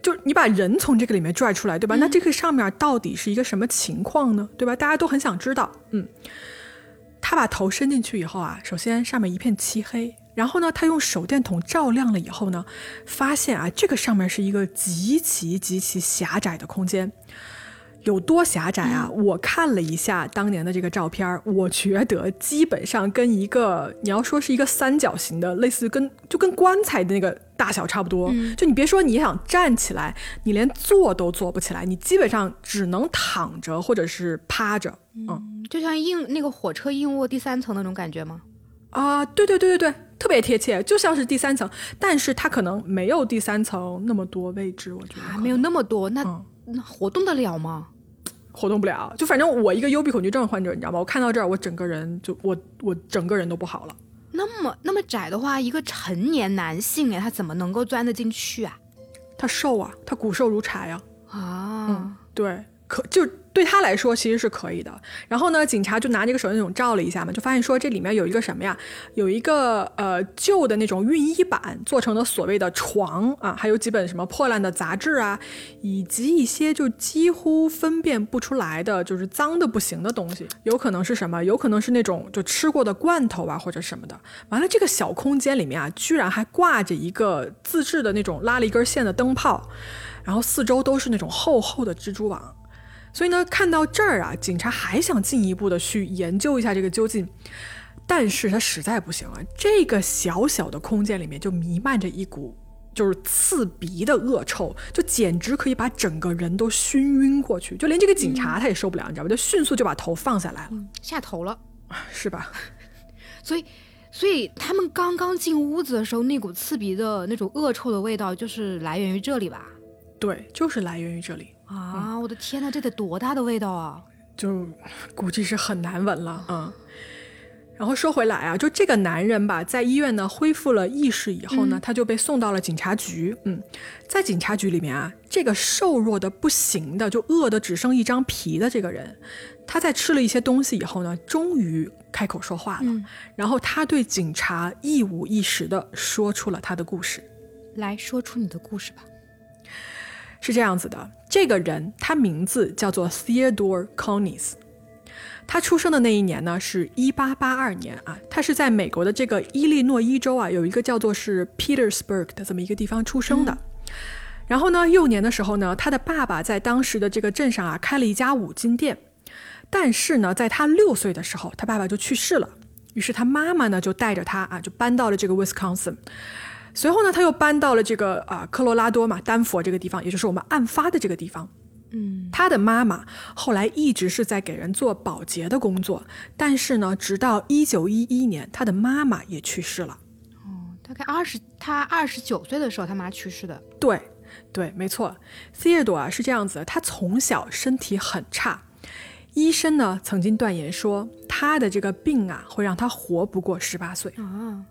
就你把人从这个里面拽出来，对吧？那这个上面到底是一个什么情况呢？对吧？大家都很想知道。嗯，他把头伸进去以后啊，首先上面一片漆黑，然后呢，他用手电筒照亮了以后呢，发现啊，这个上面是一个极其极其狭窄的空间。有多狭窄啊？我看了一下当年的这个照片儿，我觉得基本上跟一个你要说是一个三角形的，类似跟就跟棺材的那个大小差不多。就你别说你想站起来，你连坐都坐不起来，你基本上只能躺着或者是趴着。嗯嗯，就像硬那个火车硬卧第三层那种感觉吗？啊，对对对对对，特别贴切，就像是第三层，但是它可能没有第三层那么多位置，我觉得啊，没有那么多，那、嗯那活动得了吗？活动不了。就反正我一个幽闭恐惧症患者，你知道吗？我看到这儿，我整个人就我我整个人都不好了。那么那么窄的话，一个成年男性哎，他怎么能够钻得进去啊？他瘦啊，他骨瘦如柴啊，啊，对，可就对他来说其实是可以的。然后呢，警察就拿这个手电筒照了一下嘛，就发现说这里面有一个什么呀？有一个呃旧的那种熨衣板做成的所谓的床啊，还有几本什么破烂的杂志啊，以及一些就几乎分辨不出来的就是脏的不行的东西。有可能是什么？有可能是那种就吃过的罐头啊或者什么的。完了，这个小空间里面啊，居然还挂着一个自制的那种拉了一根线的灯泡，然后四周都是那种厚厚的蜘蛛网。所以呢，看到这儿啊，警察还想进一步的去研究一下这个究竟，但是他实在不行了。这个小小的空间里面就弥漫着一股就是刺鼻的恶臭，就简直可以把整个人都熏晕过去，就连这个警察他也受不了，你知道吧？就迅速就把头放下来了，嗯，下头了。是吧？所以，所以他们刚刚进屋子的时候，那股刺鼻的那种恶臭的味道，就是来源于这里吧？对，就是来源于这里，啊，我的天呐，这得多大的味道啊！就估计是很难闻了，嗯。然后说回来啊，就这个男人吧，在医院呢恢复了意识以后呢，他就被送到了警察局。嗯，在警察局里面啊，这个瘦弱的不行的，就饿的只剩一张皮的这个人，他在吃了一些东西以后呢，终于开口说话了。然后他对警察一五一十的说出了他的故事。来说出你的故事吧。是这样子的，这个人他名字叫做 Theodore Conis。他出生的那一年呢，是一八八二年啊。他是在美国的这个伊利诺伊州啊，有一个叫做是 Petersburg 的这么一个地方出生的。然后呢，幼年的时候呢，他的爸爸在当时的这个镇上啊，开了一家五金店。但是呢，在他六岁的时候，他爸爸就去世了。于是他妈妈呢，就带着他啊，就搬到了这个 Wisconsin。随后呢，他又搬到了这个啊科罗拉多嘛，丹佛这个地方，也就是我们案发的这个地方。嗯，他的妈妈后来一直是在给人做保洁的工作，但是呢，直到一九一一年，他的妈妈也去世了。哦，大概二十，他二十九岁的时候，他妈去世的。对，对，没错。Theodore 啊是这样子，他从小身体很差，医生呢曾经断言说他的这个病啊会让他活不过十八岁啊。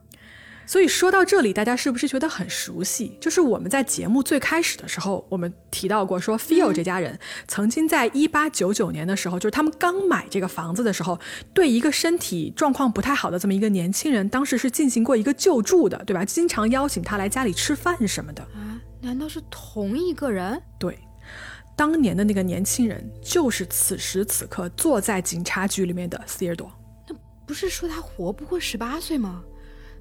所以说到这里，大家是不是觉得很熟悉？就是我们在节目最开始的时候，我们提到过，说 Phil 这家人曾经在一八九九年的时候，就是他们刚买这个房子的时候，对一个身体状况不太好的这么一个年轻人，当时是进行过一个救助的，对吧？经常邀请他来家里吃饭什么的啊？难道是同一个人？对，当年的那个年轻人就是此时此刻坐在警察局里面的 Theodore。那不是说他活不过十八岁吗？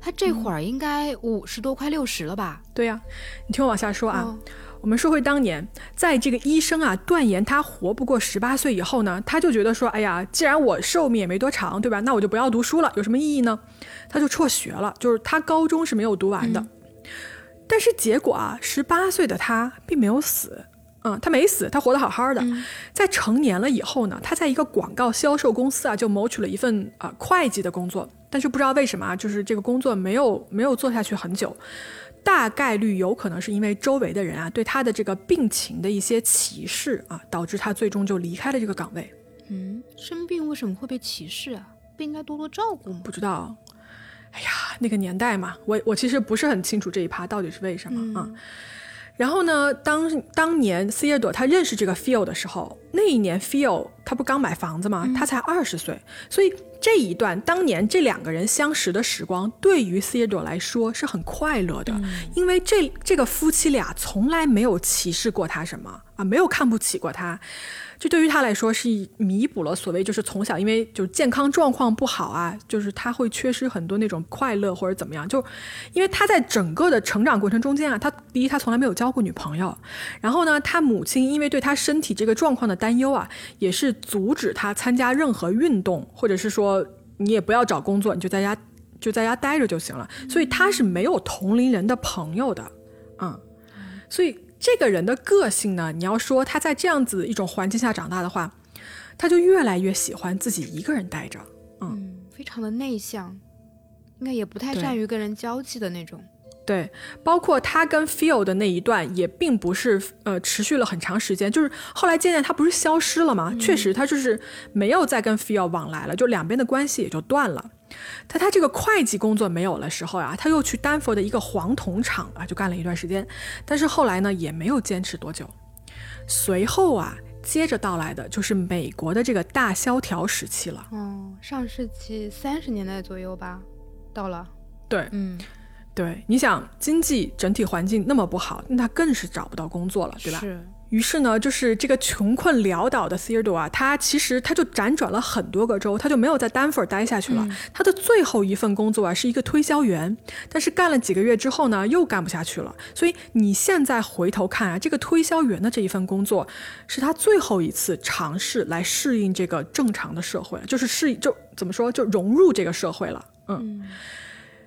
他这会儿应该五十多，快六十了吧？对呀，你听我往下说啊。我们说回当年，在这个医生啊断言他活不过十八岁以后呢，他就觉得说，哎呀，既然我寿命也没多长，对吧？那我就不要读书了，有什么意义呢？他就辍学了，就是他高中是没有读完的。但是结果啊，十八岁的他并没有死。嗯，他没死，他活得好好的。在成年了以后呢，他在一个广告销售公司啊，就谋取了一份啊会计的工作。但是不知道为什么啊，就是这个工作没有没有做下去很久，大概率有可能是因为周围的人啊对他的这个病情的一些歧视啊，导致他最终就离开了这个岗位。嗯，生病为什么会被歧视啊？不应该多多照顾吗？不知道。哎呀，那个年代嘛，我我其实不是很清楚这一趴到底是为什么啊。然后呢，当当年 Theodore 他认识这个 Phil 的时候，那一年 Phil 他不刚买房子吗？他才二十岁，所以这一段当年这两个人相识的时光，对于 Theodore 来说是很快乐的，因为这这个夫妻俩从来没有歧视过他什么啊，没有看不起过他。这对于他来说是弥补了所谓就是从小因为就健康状况不好啊，就是他会缺失很多那种快乐或者怎么样。就因为他在整个的成长过程中间啊，他第一他从来没有交过女朋友，然后呢，他母亲因为对他身体这个状况的担忧啊，也是阻止他参加任何运动，或者是说你也不要找工作，你就在家就在家待着就行了。所以他是没有同龄人的朋友的，嗯，所以。这个人的个性呢，你要说他在这样子一种环境下长大的话，他就越来越喜欢自己一个人待着，嗯，非常的内向，应该也不太善于跟人交际的那种。对，包括他跟 Phil 的那一段也并不是呃持续了很长时间，就是后来渐渐他不是消失了吗？确实他就是没有再跟 Phil 往来了，就两边的关系也就断了。他他这个会计工作没有了时候啊，他又去丹佛的一个黄铜厂啊，就干了一段时间，但是后来呢也没有坚持多久。随后啊，接着到来的就是美国的这个大萧条时期了。哦，上世纪三十年代左右吧，到了。对，嗯，对，你想经济整体环境那么不好，那他更是找不到工作了，对吧？是。于是呢，就是这个穷困潦倒的 Theodore 啊，他其实他就辗转了很多个州，他就没有在丹佛待下去了。他的最后一份工作啊，是一个推销员，但是干了几个月之后呢，又干不下去了。所以你现在回头看啊，这个推销员的这一份工作，是他最后一次尝试来适应这个正常的社会，就是适就怎么说，就融入这个社会了。嗯。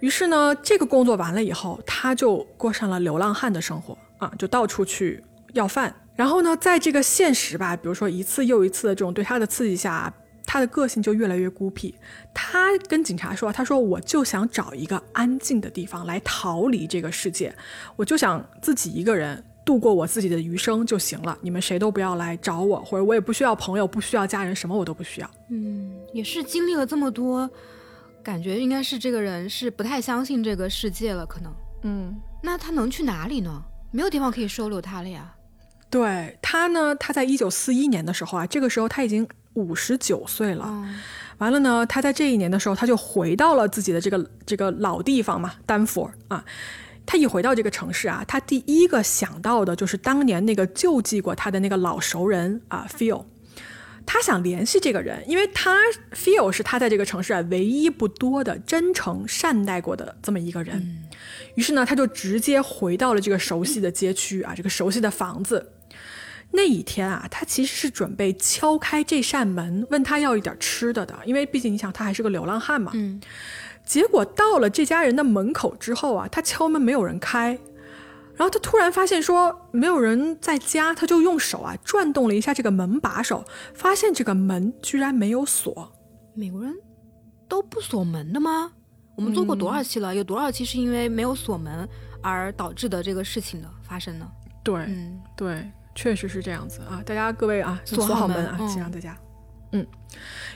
于是呢，这个工作完了以后，他就过上了流浪汉的生活啊，就到处去要饭。然后呢，在这个现实吧，比如说一次又一次的这种对他的刺激下，他的个性就越来越孤僻。他跟警察说：“他说我就想找一个安静的地方来逃离这个世界，我就想自己一个人度过我自己的余生就行了。你们谁都不要来找我，或者我也不需要朋友，不需要家人，什么我都不需要。”嗯，也是经历了这么多感觉应该是这个人是不太相信这个世界了，可能。嗯，那他能去哪里呢？没有地方可以收留他了呀。对他呢，他在一九四一年的时候啊，这个时候他已经五十九岁了。嗯完了呢，他在这一年的时候，他就回到了自己的这个这个老地方嘛，丹佛啊。他一回到这个城市啊，他第一个想到的就是当年那个救济过他的那个老熟人啊，Phil。他想联系这个人，因为他 feel 是他在这个城市啊唯一不多的真诚善待过的这么一个人。于是呢，他就直接回到了这个熟悉的街区啊，这个熟悉的房子。那一天啊，他其实是准备敲开这扇门，问他要一点吃的的，因为毕竟你想，他还是个流浪汉嘛。嗯，结果到了这家人的门口之后啊，他敲门没有人开，然后他突然发现说没有人在家，他就用手啊转动了一下这个门把手，发现这个门居然没有锁。美国人都不锁门的吗？我们做过多少期了？有多少期是因为没有锁门而导致的这个事情的发生呢？对，嗯，对，确实是这样子啊！大家各位啊，锁好门啊，嗯请让大家。嗯，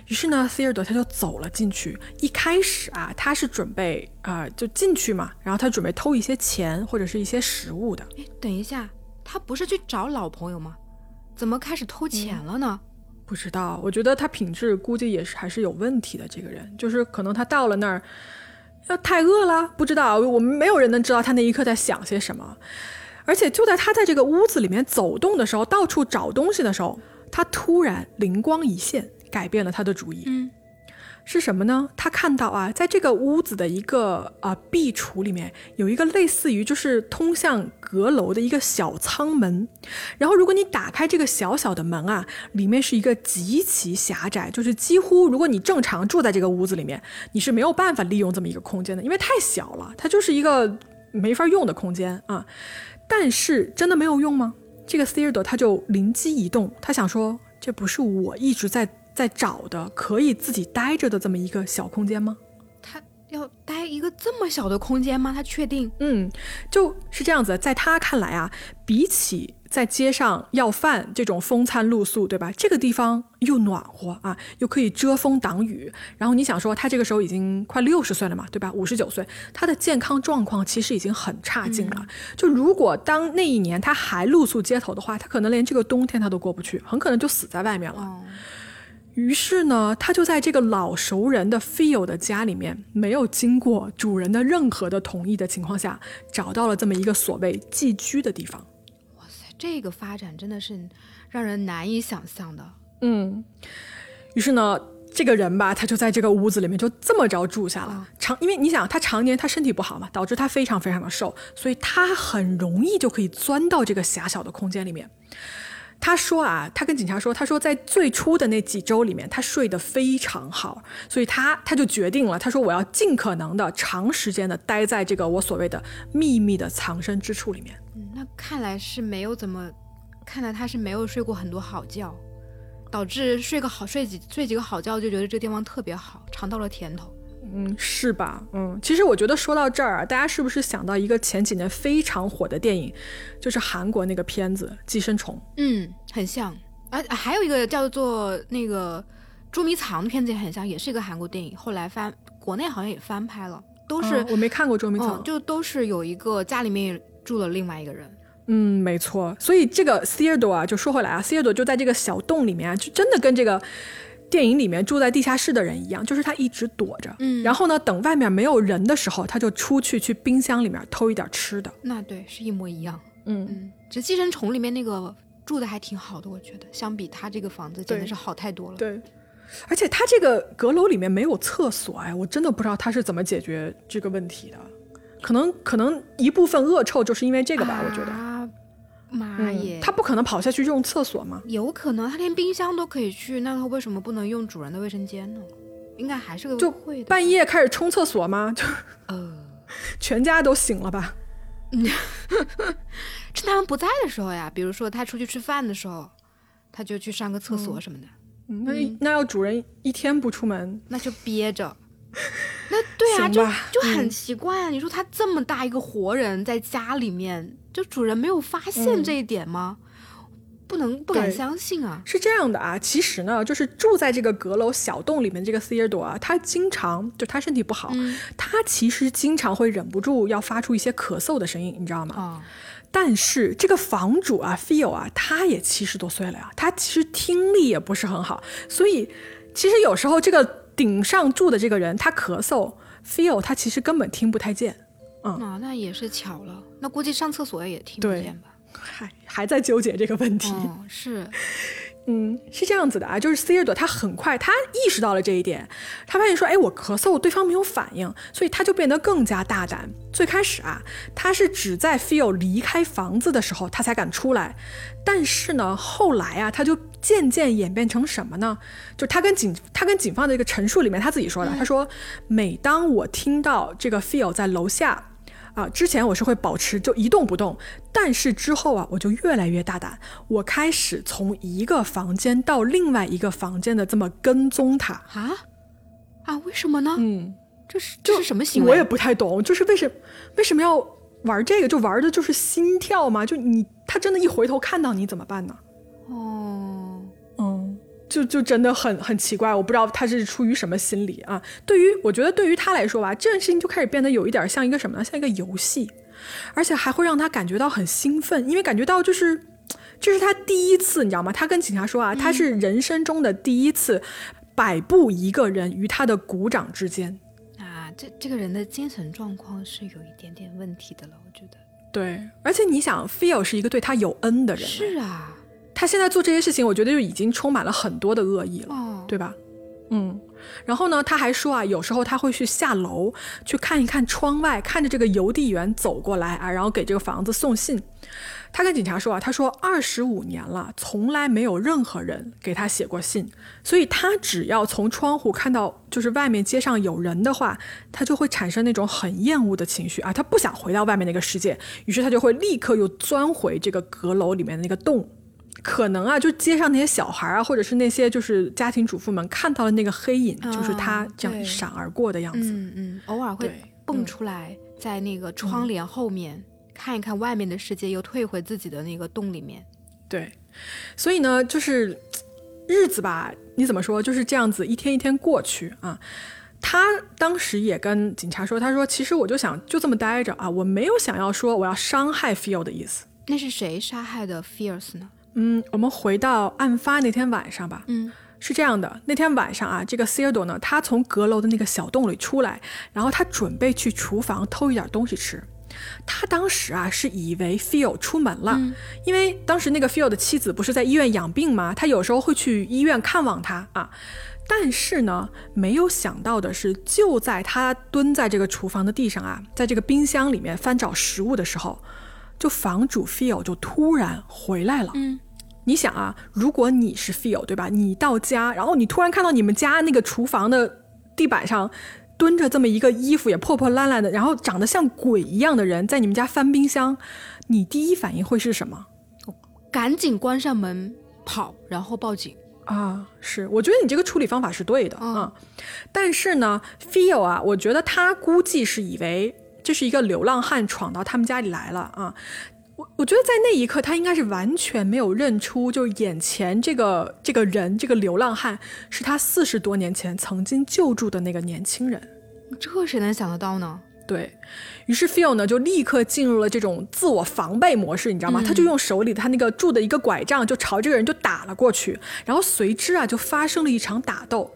于是呢，Theodore 他就走了进去。一开始啊，他是准备啊、就进去嘛，然后他准备偷一些钱或者是一些食物的。哎，等一下，他不是去找老朋友吗？怎么开始偷钱了呢？不知道，我觉得他品质估计也是还是有问题的。这个人就是可能他到了那儿，要太饿了，不知道，我们没有人能知道他那一刻在想些什么。而且就在他在这个屋子里面走动的时候，到处找东西的时候，他突然灵光一现，改变了他的主意。嗯，是什么呢？他看到啊，在这个屋子的一个啊、壁橱里面有一个类似于就是通向阁楼的一个小舱门，然后如果你打开这个小小的门啊，里面是一个极其狭窄，就是几乎如果你正常住在这个屋子里面，你是没有办法利用这么一个空间的，因为太小了，它就是一个没法用的空间啊。但是真的没有用吗？这个 Theodore 他就灵机一动，他想说，这不是我一直在在找的可以自己待着的这么一个小空间吗？他要待一个这么小的空间吗？他确定？嗯，就是这样子。在他看来啊，比起在街上要饭这种风餐露宿，对吧？这个地方又暖和啊，又可以遮风挡雨。然后你想说，他这个时候已经快六十岁了嘛，对吧？五十九岁，他的健康状况其实已经很差劲了。就如果当那一年他还露宿街头的话，他可能连这个冬天他都过不去，很可能就死在外面了。哦，于是呢，他就在这个老熟人的 Phil 的家里面，没有经过主人的任何的同意的情况下，找到了这么一个所谓寄居的地方。哇塞，这个发展真的是让人难以想象的。嗯，于是呢，这个人吧，他就在这个屋子里面就这么着住下了。常因为你想，他常年他身体不好嘛，导致他非常非常的瘦，所以他很容易就可以钻到这个狭小的空间里面。他说啊，他跟警察说，他说在最初的那几周里面，他睡得非常好，所以他他就决定了，他说我要尽可能的长时间的待在这个我所谓的秘密的藏身之处里面。嗯，那看来是没有怎么，看来他是没有睡过很多好觉，导致睡个好睡几睡几个好觉就觉得这地方特别好，尝到了甜头。嗯，是吧？嗯，其实我觉得说到这儿啊，大家是不是想到一个前几年非常火的电影，就是韩国那个片子《寄生虫》？嗯，很像。啊，还有一个叫做那个捉迷藏的片子也很像，也是一个韩国电影，后来翻国内好像也翻拍了，都是嗯我没看过《捉迷藏嗯，》就都是有一个家里面住了另外一个人。嗯，没错。所以这个 Theodore 啊，就说回来啊，Theodore 就在这个小洞里面啊，就真的跟这个电影里面住在地下室的人一样，就是他一直躲着，嗯然后呢，等外面没有人的时候，他就出去去冰箱里面偷一点吃的。那对，是一模一样。嗯，嗯，这寄生虫里面那个住的还挺好的，我觉得相比他这个房子简直是好太多了。对。而且他这个阁楼里面没有厕所，哎，我真的不知道他是怎么解决这个问题的。可能可能一部分恶臭就是因为这个吧，我觉得。啊，妈耶，嗯，他不可能跑下去用厕所吗。有可能他连冰箱都可以去，那他为什么不能用主人的卫生间呢？应该还是个就会的。半夜开始冲厕所吗？就呃，全家都醒了吧？趁他们不在的时候呀，比如说他出去吃饭的时候，他就去上个厕所什么的，嗯那那要主人一天不出门，那就憋着。那对啊，就就很奇怪啊！你说他这么大一个活人在家里面，就主人没有发现这一点吗？不能不敢相信啊！是这样的啊，其实呢，就是住在这个阁楼小洞里面这个 Theodore 啊，他经常就他身体不好，他其实经常会忍不住要发出一些咳嗽的声音，你知道吗？啊，但是这个房主啊，Phil 啊，他也七十多岁了呀，他其实听力也不是很好，所以其实有时候这个顶上住的这个人他咳嗽，Phil 他其实根本听不太见。啊，那也是巧了，那估计上厕所也听不见吧？还还在纠结这个问题。哦，是，嗯，是这样子的啊，就是 Theodore 他很快他意识到了这一点，他发现说，哎，我咳嗽对方没有反应，所以他就变得更加大胆。最开始啊，他是只在 Feel 离开房子的时候他才敢出来，但是呢，后来啊，他就渐渐演变成什么呢？就他跟警他跟警方的一个陈述里面他自己说的，他说，每当我听到这个 Feel 在楼下。啊，之前我是会保持就一动不动，但是之后啊，我就越来越大胆，我开始从一个房间到另外一个房间的这么跟踪他。啊啊，为什么呢？嗯，这是这是什么行为？我也不太懂，就是为什为什么要玩这个？就玩的就是心跳吗？就你他真的，一回头看到你怎么办呢？哦，嗯，就就真的很很奇怪，我不知道他是出于什么心理啊。对于我觉得对于他来说吧，这件事情就开始变得有一点像一个什么呢？像一个游戏，而且还会让他感觉到很兴奋，因为感觉到就是这是他第一次，你知道吗？他跟警察说啊，他是人生中的第一次摆布一个人于他的鼓掌之间。啊，这这个人的精神状况是有一点点问题的了，我觉得。对，而且你想，Phil 是一个对他有恩的人，是啊，他现在做这些事情，我觉得就已经充满了很多的恶意了。哦，对吧？嗯，然后呢，他还说啊，有时候他会去下楼去看一看窗外，看着这个邮递员走过来啊，然后给这个房子送信。他跟警察说啊，他说二十五年了，从来没有任何人给他写过信，所以他只要从窗户看到就是外面街上有人的话，他就会产生那种很厌恶的情绪啊，他不想回到外面那个世界，于是他就会立刻又钻回这个阁楼里面的那个洞。可能啊，就街上那些小孩啊，或者是那些就是家庭主妇们看到了那个黑影，啊就是他这样一闪而过的样子。嗯嗯，偶尔会蹦出来，在那个窗帘后面、看一看外面的世界，又退回自己的那个洞里面。对，所以呢，就是日子吧，你怎么说，就是这样子一天一天过去啊。他当时也跟警察说，他说：“其实我就想就这么待着啊，我没有想要说我要伤害 Feel 的意思。那是谁杀害的 Fierce 呢？”嗯，我们回到案发那天晚上吧。嗯，是这样的，那天晚上啊，这个 Theodore 呢，他从阁楼的那个小洞里出来，然后他准备去厨房偷一点东西吃。他当时啊是以为 Phil 出门了，因为当时那个 Phil 的妻子不是在医院养病吗？他有时候会去医院看望他啊。但是呢，没有想到的是，就在他蹲在这个厨房的地上啊，在这个冰箱里面翻找食物的时候，就房主 feel 就突然回来了。嗯，你想啊，如果你是 feel 对吧？你到家，然后你突然看到你们家那个厨房的地板上蹲着这么一个衣服也破破烂烂的，然后长得像鬼一样的人在你们家翻冰箱，你第一反应会是什么？赶紧关上门跑，然后报警。啊，是，我觉得你这个处理方法是对的嗯啊、但是呢，feel 啊，我觉得他估计是以为这是一个流浪汉闯到他们家里来了啊。我我觉得在那一刻，他应该是完全没有认出，就是眼前这个这个人，这个流浪汉是他四十多年前曾经救助的那个年轻人。这谁能想得到呢？对于是，Phil 呢就立刻进入了这种自我防备模式，你知道吗？他就用手里他那个住的一个拐杖，就朝这个人就打了过去，然后随之啊就发生了一场打斗。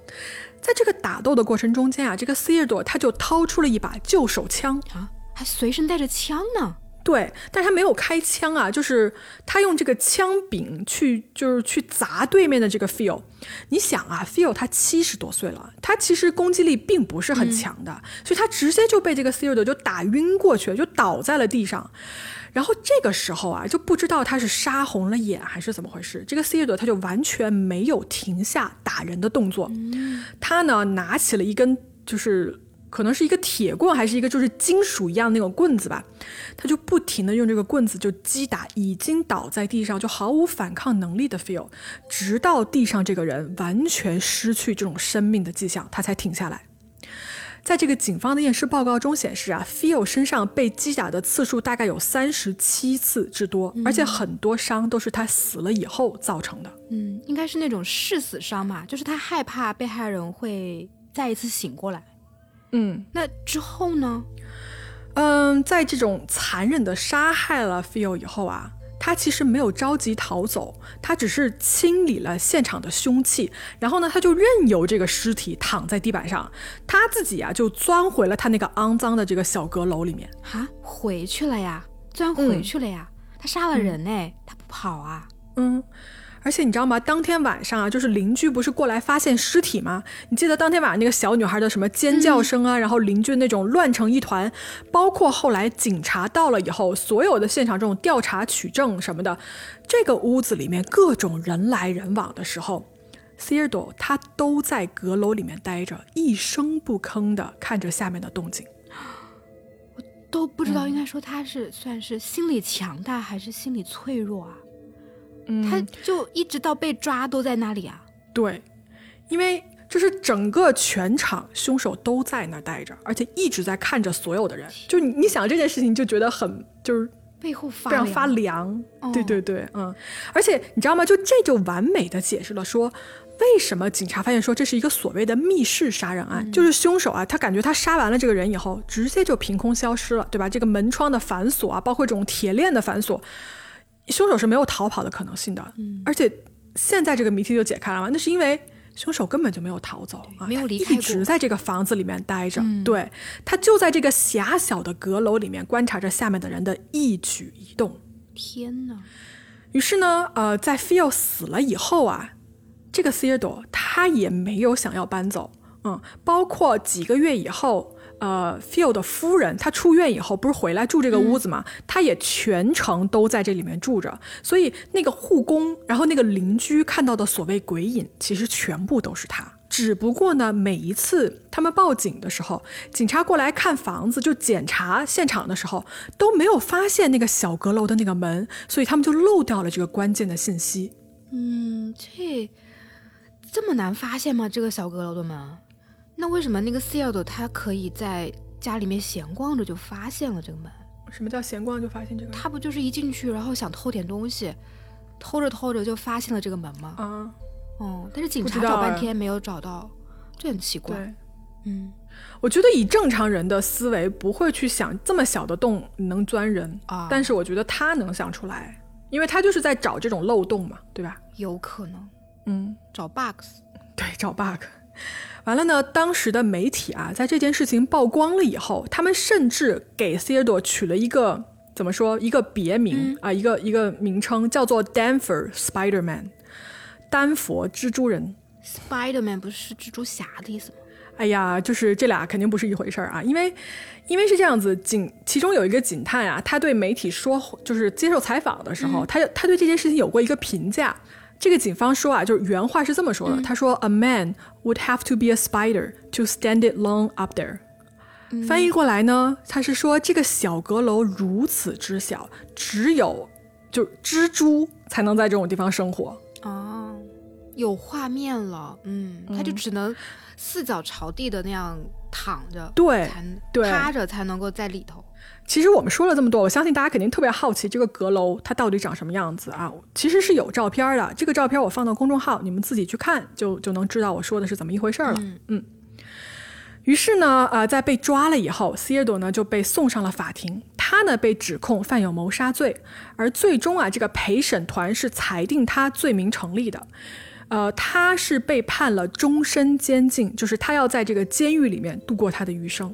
在这个打斗的过程中间啊，这个 Theodore 他就掏出了一把旧手枪，啊，还随身带着枪呢。对，但是他没有开枪啊，就是他用这个枪柄去，就是去砸对面的这个 Feel。你想啊，Feel 他七十多岁了，他其实攻击力并不是很强的，所以他直接就被这个 Theodore 就打晕过去了，就倒在了地上。然后这个时候啊，就不知道他是杀红了眼还是怎么回事，这个 Theodore 他就完全没有停下打人的动作，他呢拿起了一根就是。可能是一个铁棍，还是一个就是金属一样那种棍子吧，他就不停的用这个棍子就击打已经倒在地上就毫无反抗能力的 Feel，直到地上这个人完全失去这种生命的迹象，他才停下来。在这个警方的验尸报告中显示啊，Phil 身上被击打的次数大概有三十七次之多，而且很多伤都是他死了以后造成的。嗯，应该是那种誓死伤嘛，就是他害怕被害人会再一次醒过来。嗯，那之后呢？嗯，在这种残忍的杀害了 Phil 以后啊，他其实没有着急逃走，他只是清理了现场的凶器，然后呢，他就任由这个尸体躺在地板上，他自己啊就钻回了他那个肮脏的这个小阁楼里面。啊，回去了呀，钻回去了呀。他杀了人哎，他不跑啊？嗯，而且你知道吗？当天晚上啊，就是邻居不是过来发现尸体吗？你记得当天晚上那个小女孩的什么尖叫声啊，然后邻居那种乱成一团，包括后来警察到了以后，所有的现场这种调查取证什么的，这个屋子里面各种人来人往的时候。e o 他都在阁楼里面待着，一声不吭的看着下面的动静。我都不知道应该说他是算是心理强大还是心理脆弱啊？嗯他就一直到被抓都在那里啊。对，因为就是整个全场凶手都在那儿待着，而且一直在看着所有的人。就你你想这件事情，就觉得很就是背后发非常凉发凉。哦对对对，嗯，而且你知道吗？就这就完美的解释了说。为什么警察发现说这是一个所谓的密室杀人案？就是凶手啊，他感觉他杀完了这个人以后，直接就凭空消失了，对吧？这个门窗的反锁啊，包括这种铁链的反锁，凶手是没有逃跑的可能性的。嗯而且现在这个谜题就解开了嘛，那是因为凶手根本就没有逃走啊，没有离开一直在这个房子里面待着。嗯对他就在这个狭小的阁楼里面观察着下面的人的一举一动。天哪！于是呢，呃，在 Phil 死了以后啊，这个 Theodore 他也没有想要搬走，嗯，包括几个月以后，呃，Phil 的夫人她出院以后不是回来住这个屋子嘛，她也全程都在这里面住着，所以那个护工，然后那个邻居看到的所谓鬼影，其实全部都是他。只不过呢，每一次他们报警的时候，警察过来看房子，就检查现场的时候，都没有发现那个小阁楼的那个门，所以他们就漏掉了这个关键的信息。嗯，这这么难发现吗？这个小阁楼的门？那为什么那个 Sealed 他可以在家里面闲逛着就发现了这个门？什么叫闲逛就发现这个？他不就是一进去，然后想偷点东西，偷着偷着就发现了这个门吗？啊，哦，但是警察找半哎天没有找到，这很奇怪。对。嗯我觉得以正常人的思维不会去想这么小的洞能钻人啊但是我觉得他能想出来，因为他就是在找这种漏洞嘛，对吧？有可能嗯，找 bugs。对，找 bug。完了呢，当时的媒体啊，在这件事情曝光了以后，他们甚至给 Theodore 取了一个怎么说一个别名、啊，一个一个名称叫做 Danfer Spider-Man，丹佛蜘蛛人。Spider-Man 不是蜘蛛侠的意思吗？哎呀，就是这俩肯定不是一回事儿啊，因为，因为是这样子，警其中有一个警探啊，他对媒体说，就是接受采访的时候，他他对这件事情有过一个评价。这个警方说啊，就是原话是这么说的，他说：“A man would have to be a spider to stand it long up there。”翻译过来呢，他是说这个小阁楼如此之小，只有就蜘蛛才能在这种地方生活。哦，有画面了。嗯，他就只能四脚朝地的那样躺着，对才对趴着才能够在里头。其实我们说了这么多，我相信大家肯定特别好奇这个阁楼它到底长什么样子啊？其实是有照片的，这个照片我放到公众号，你们自己去看就就能知道我说的是怎么一回事了。嗯于是呢，呃，在被抓了以后 e r d o 呢就被送上了法庭，他呢被指控犯有谋杀罪，而最终啊，这个陪审团是裁定他罪名成立的。呃，他是被判了终身监禁，就是他要在这个监狱里面度过他的余生。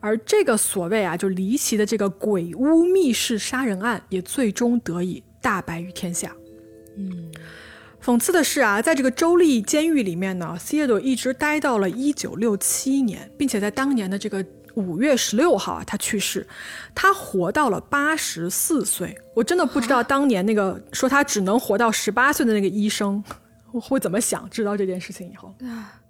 而这个所谓啊，就离奇的这个鬼屋密室杀人案，也最终得以大白于天下。嗯，讽刺的是啊，在这个州立监狱里面呢 e d o r 一直待到了一九六七年，并且在当年的这个五月十六号啊，他去世，他活到了八十四岁。我真的不知道当年那个说他只能活到十八岁的那个医生 会怎么想，知道这件事情以后啊。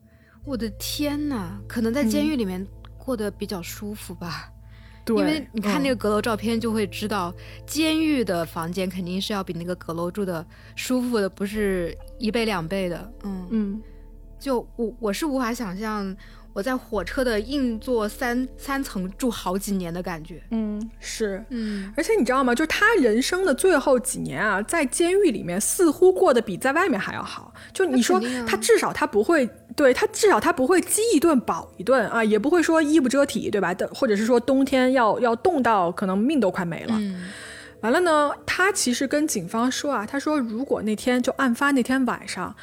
我的天哪，可能在监狱里面过得比较舒服吧。对，因为你看那个、个阁楼照片，就会知道，监狱的房间肯定是要比那个阁楼住的舒服的，不是一倍两倍的。嗯嗯就我我是无法想象我在火车的硬座三三层住好几年的感觉。嗯，是，嗯，而且你知道吗？就是他人生的最后几年啊，在监狱里面似乎过得比在外面还要好。就你说他至少他不会，对他至少他不会饥一顿饱一顿啊，也不会说衣不遮体，对吧？的或者是说冬天要要冻到可能命都快没了。嗯完了呢，他其实跟警方说啊，他说如果那天就案发那天晚上，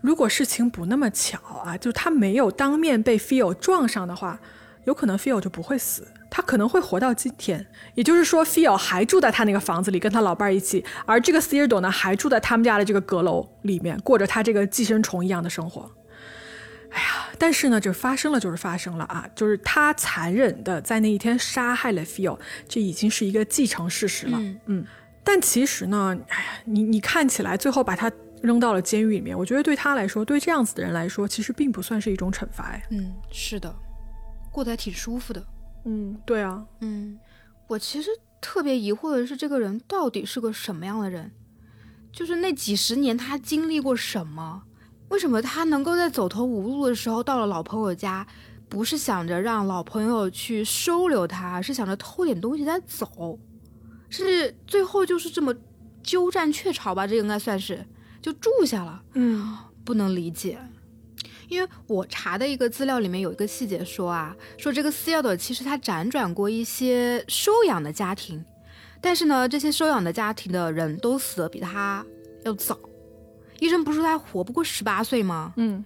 如果事情不那么巧啊，就他没有当面被 Phil 撞上的话，有可能 Phil 就不会死，他可能会活到今天。也就是说，Phil 还住在他那个房子里，跟他老伴儿一起，而这个 Theodore 呢，还住在他们家的这个阁楼里面，过着他这个寄生虫一样的生活。哎呀，但是呢，这发生了就是发生了啊，就是他残忍的在那一天杀害了 Phil，这已经是一个既成事实了。嗯但其实呢，哎呀，你你看起来最后把他扔到了监狱里面，我觉得对他来说，对这样子的人来说，其实并不算是一种惩罚。哎，嗯，是的，过得还挺舒服的。嗯，对啊，嗯，我其实特别疑惑的是，这个人到底是个什么样的人？就是那几十年他经历过什么？为什么他能够在走投无路的时候到了老朋友家，不是想着让老朋友去收留他，而是想着偷点东西再走，甚至最后就是这么鸠占鹊巢吧，这个应该算是就住下了。嗯不能理解。因为我查的一个资料里面有一个细节说啊，说这个 e a l 其实他辗转过一些收养的家庭，但是呢，这些收养的家庭的人都死的比他要早。医生不是说他活不过十八岁吗？嗯，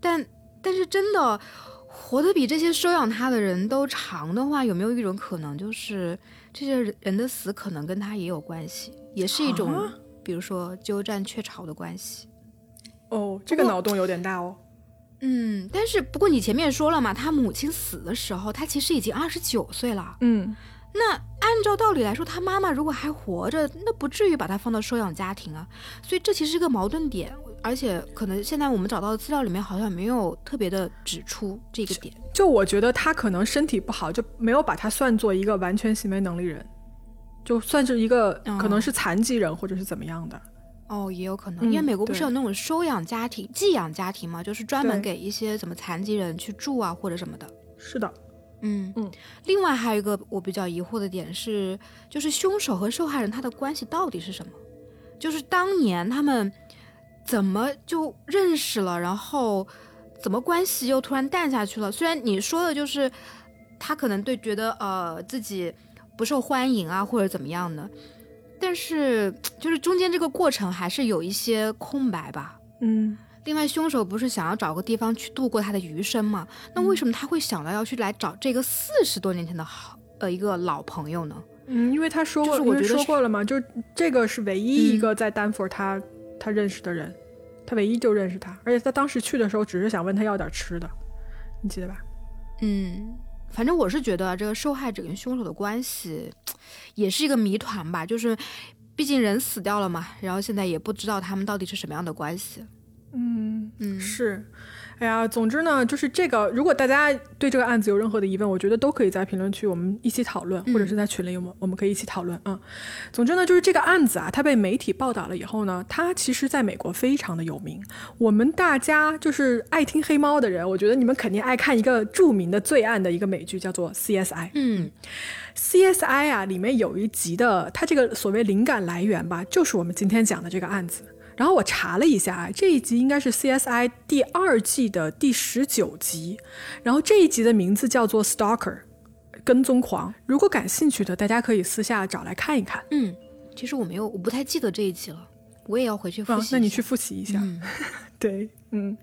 但但是真的活得比这些收养他的人都长的话，有没有一种可能，就是这些人的死可能跟他也有关系，也是一种，啊比如说鸠占鹊巢的关系？哦，这个脑洞有点大哦。嗯，但是不过你前面说了嘛，他母亲死的时候，他其实已经二十九岁了。嗯，那按照道理来说，他妈妈如果还活着，那不至于把他放到收养家庭啊。所以这其实是个矛盾点，而且可能现在我们找到的资料里面好像没有特别的指出这个点。就我觉得他可能身体不好，就没有把他算作一个完全行为能力人，就算是一个哦可能是残疾人或者是怎么样的。哦，也有可能，嗯因为美国不是有那种收养家庭、寄养家庭嘛，就是专门给一些怎么残疾人去住啊或者什么的。是的，嗯嗯，另外还有一个我比较疑惑的点是，就是凶手和受害人他的关系到底是什么？就是当年他们怎么就认识了，然后怎么关系又突然淡下去了？虽然你说的就是他可能对觉得呃自己不受欢迎啊或者怎么样的，但是就是中间这个过程还是有一些空白吧。嗯，另外，凶手不是想要找个地方去度过他的余生吗？那为什么他会想到要去来找这个四十多年前的好呃一个老朋友呢？嗯，因为他说过，我觉得说过了嘛，就这个是唯一一个在丹佛他、他认识的人，他唯一就认识他，而且他当时去的时候只是想问他要点吃的，你记得吧？嗯，反正我是觉得这个受害者跟凶手的关系也是一个谜团吧，就是毕竟人死掉了嘛，然后现在也不知道他们到底是什么样的关系。嗯，嗯，是，哎呀，总之呢，就是这个，如果大家对这个案子有任何的疑问，我觉得都可以在评论区我们一起讨论，或者是在群里我们我们可以一起讨论。嗯，总之呢，就是这个案子啊，它被媒体报道了以后呢，它其实在美国非常的有名。我们大家就是爱听黑猫的人，我觉得你们肯定爱看一个著名的罪案的一个美剧，叫做 CSI。嗯 CSI 啊，里面有一集的，它这个所谓灵感来源吧，就是我们今天讲的这个案子。然后我查了一下啊，这一集应该是 CSI 第二季的第十九集，然后这一集的名字叫做 Stalker，跟踪狂。如果感兴趣的，大家可以私下找来看一看。嗯，其实我没有，我不太记得这一集了，我也要回去复习那你去复习一下。嗯 对，嗯。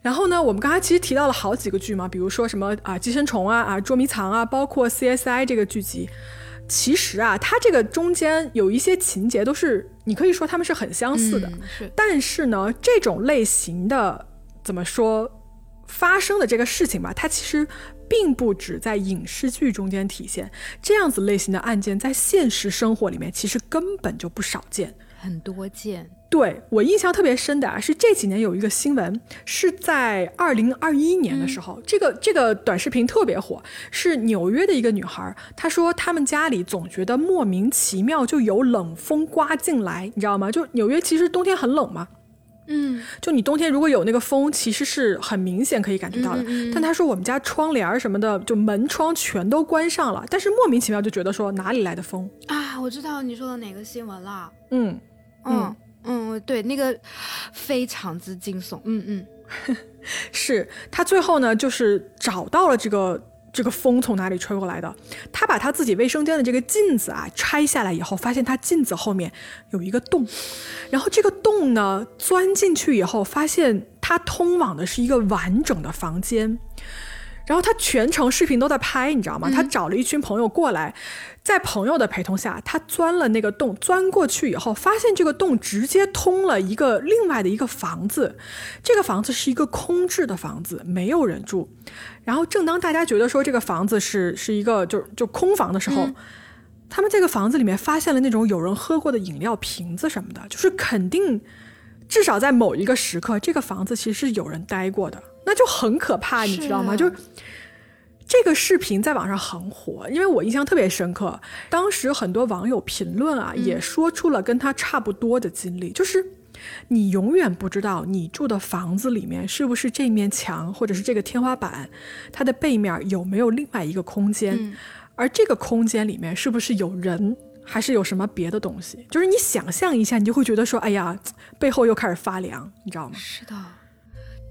然后呢，我们刚才其实提到了好几个剧嘛，比如说什么啊寄生虫啊啊捉迷藏啊，包括 CSI 这个剧集。其实啊，它这个中间有一些情节都是你可以说他们是很相似的，嗯是。但是呢，这种类型的怎么说发生的这个事情吧，它其实并不只在影视剧中间体现，这样子类型的案件在现实生活里面其实根本就不少见。很多见。对我印象特别深的啊，是这几年有一个新闻，是在二零二一年的时候，这个这个短视频特别火，是纽约的一个女孩，她说他们家里总觉得莫名其妙就有冷风刮进来，你知道吗？就纽约其实冬天很冷嘛。嗯，就你冬天如果有那个风，其实是很明显可以感觉到的。嗯嗯嗯但他说我们家窗帘儿什么的，就门窗全都关上了，但是莫名其妙就觉得说哪里来的风？啊，我知道你说的哪个新闻了。嗯，嗯嗯，对，那个非常之惊悚。嗯嗯 是他最后呢，就是找到了这个这个风从哪里吹过来的。他把他自己卫生间的这个镜子啊拆下来以后，发现他镜子后面有一个洞，然后这个洞呢钻进去以后，发现它通往的是一个完整的房间。然后他全程视频都在拍，你知道吗？他找了一群朋友过来，在朋友的陪同下，他钻了那个洞，钻过去以后，发现这个洞直接通了一个另外的一个房子。这个房子是一个空置的房子，没有人住。然后正当大家觉得说这个房子是是一个就就空房的时候，他们这个房子里面发现了那种有人喝过的饮料瓶子什么的，就是肯定至少在某一个时刻，这个房子其实是有人待过的，那就很可怕，你知道吗？是就这个视频在网上很火，因为我印象特别深刻。当时很多网友评论啊，也说出了跟他差不多的经历，就是你永远不知道你住的房子里面是不是这面墙或者是这个天花板，它的背面有没有另外一个空间，嗯而这个空间里面是不是有人。还是有什么别的东西，就是你想象一下，你就会觉得说，哎呀，背后又开始发凉，你知道吗？是的。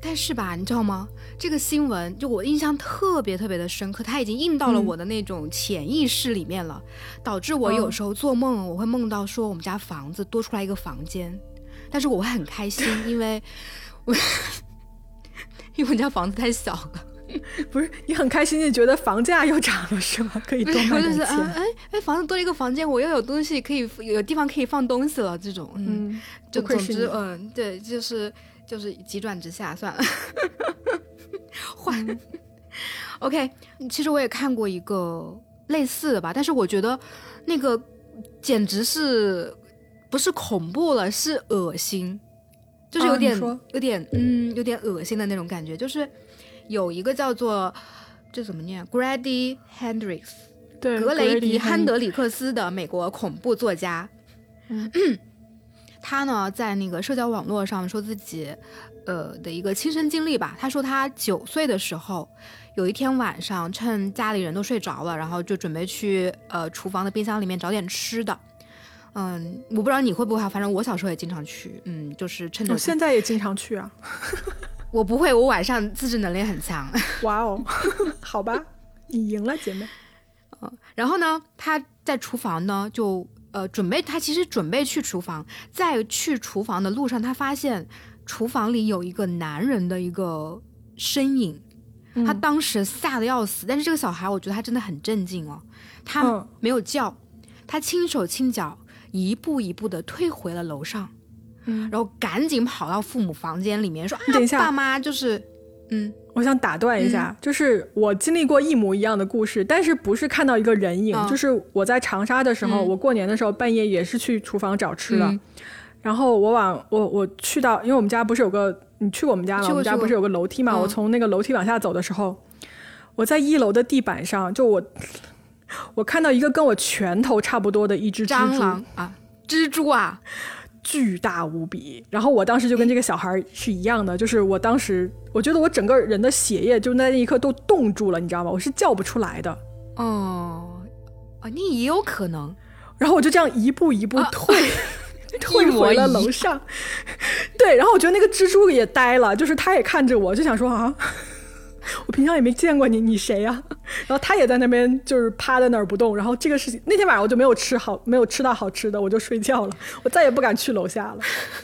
但是吧，你知道吗？这个新闻就我印象特别特别的深刻，它已经印到了嗯我的那种潜意识里面了，导致我有时候做梦，我会梦到说我们家房子多出来一个房间，但是我会很开心，因为我 因为我们家房子太小了，不是你很开心，你觉得房价又涨了是吗？可以多我买点就是嗯钱。哎哎，房子多了一个房间，我又有东西可以有地方可以放东西了，这种嗯，嗯，就总之嗯对，就是就是急转直下，算了，换。OK，其实我也看过一个类似的吧，但是我觉得那个简直是不是恐怖了，是恶心，就是有点、啊有点嗯有点恶心的那种感觉，就是有一个叫做这怎么念，Grady Hendrix。对，格雷迪·汉汉德里克斯的美国恐怖作家，嗯 他呢在那个社交网络上说自己，呃的一个亲身经历吧。他说他九岁的时候，有一天晚上趁家里人都睡着了，然后就准备去呃厨房的冰箱里面找点吃的。嗯，我不知道你会不会啊，反正我小时候也经常去，嗯，就是趁着我现在也经常去啊。我不会，我晚上自制能力很强。哇哦，好吧，你赢了，姐妹。嗯然后呢，他在厨房呢就呃准备，他其实准备去厨房，在去厨房的路上，他发现厨房里有一个男人的一个身影。他当时吓得要死，但是这个小孩，我觉得他真的很镇静哦，他嗯没有叫，他轻手轻脚，一步一步的退回了楼上，嗯然后赶紧跑到父母房间里面说啊等一，下爸妈就是，嗯，我想打断一下，就是我经历过一模一样的故事，但是不是看到一个人影，嗯就是我在长沙的时候，嗯我过年的时候半夜也是去厨房找吃的，嗯然后我往我我去到，因为我们家不是有个你去过我们家吗？去过去过我们家不是有个楼梯嘛？嗯我从那个楼梯往下走的时候，我在一楼的地板上，就我我看到一个跟我拳头差不多的一只蜘蟑蛛，螂啊，蜘蛛啊，巨大无比。然后我当时就跟这个小孩是一样的，就是我当时我觉得我整个人的血液就在那一刻都冻住了，你知道吗？我是叫不出来的。哦，啊，你也有可能。然后我就这样一步一步退，退回了楼上。对，然后我觉得那个蜘蛛也呆了，就是他也看着我，就想说啊，我平常也没见过你，你谁呀、然后他也在那边就是趴在那儿不动。然后这个事情那天晚上我就没有吃好，没有吃到好吃的，我就睡觉了，我再也不敢去楼下了。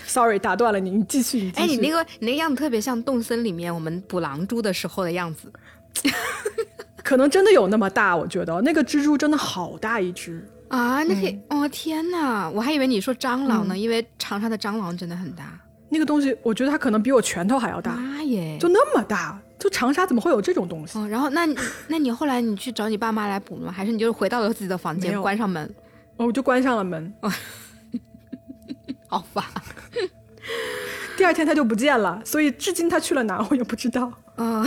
Sorry，打断了你，你继续，你继续。哎，你那个你那个样子特别像动森里面我们捕狼蛛的时候的样子。可能真的有那么大，我觉得那个蜘蛛真的好大一只。啊，那可以、嗯哦天哪！我还以为你说蟑螂呢，因为长沙的蟑螂真的很大。那个东西，我觉得它可能比我拳头还要大，妈耶！就那么大，就长沙怎么会有这种东西？哦，然后那你那你后来你去找你爸妈来补吗？还是你就是回到了自己的房间，关上门？哦，我就关上了门。好吧。第二天他就不见了，所以至今他去了哪我也不知道。嗯、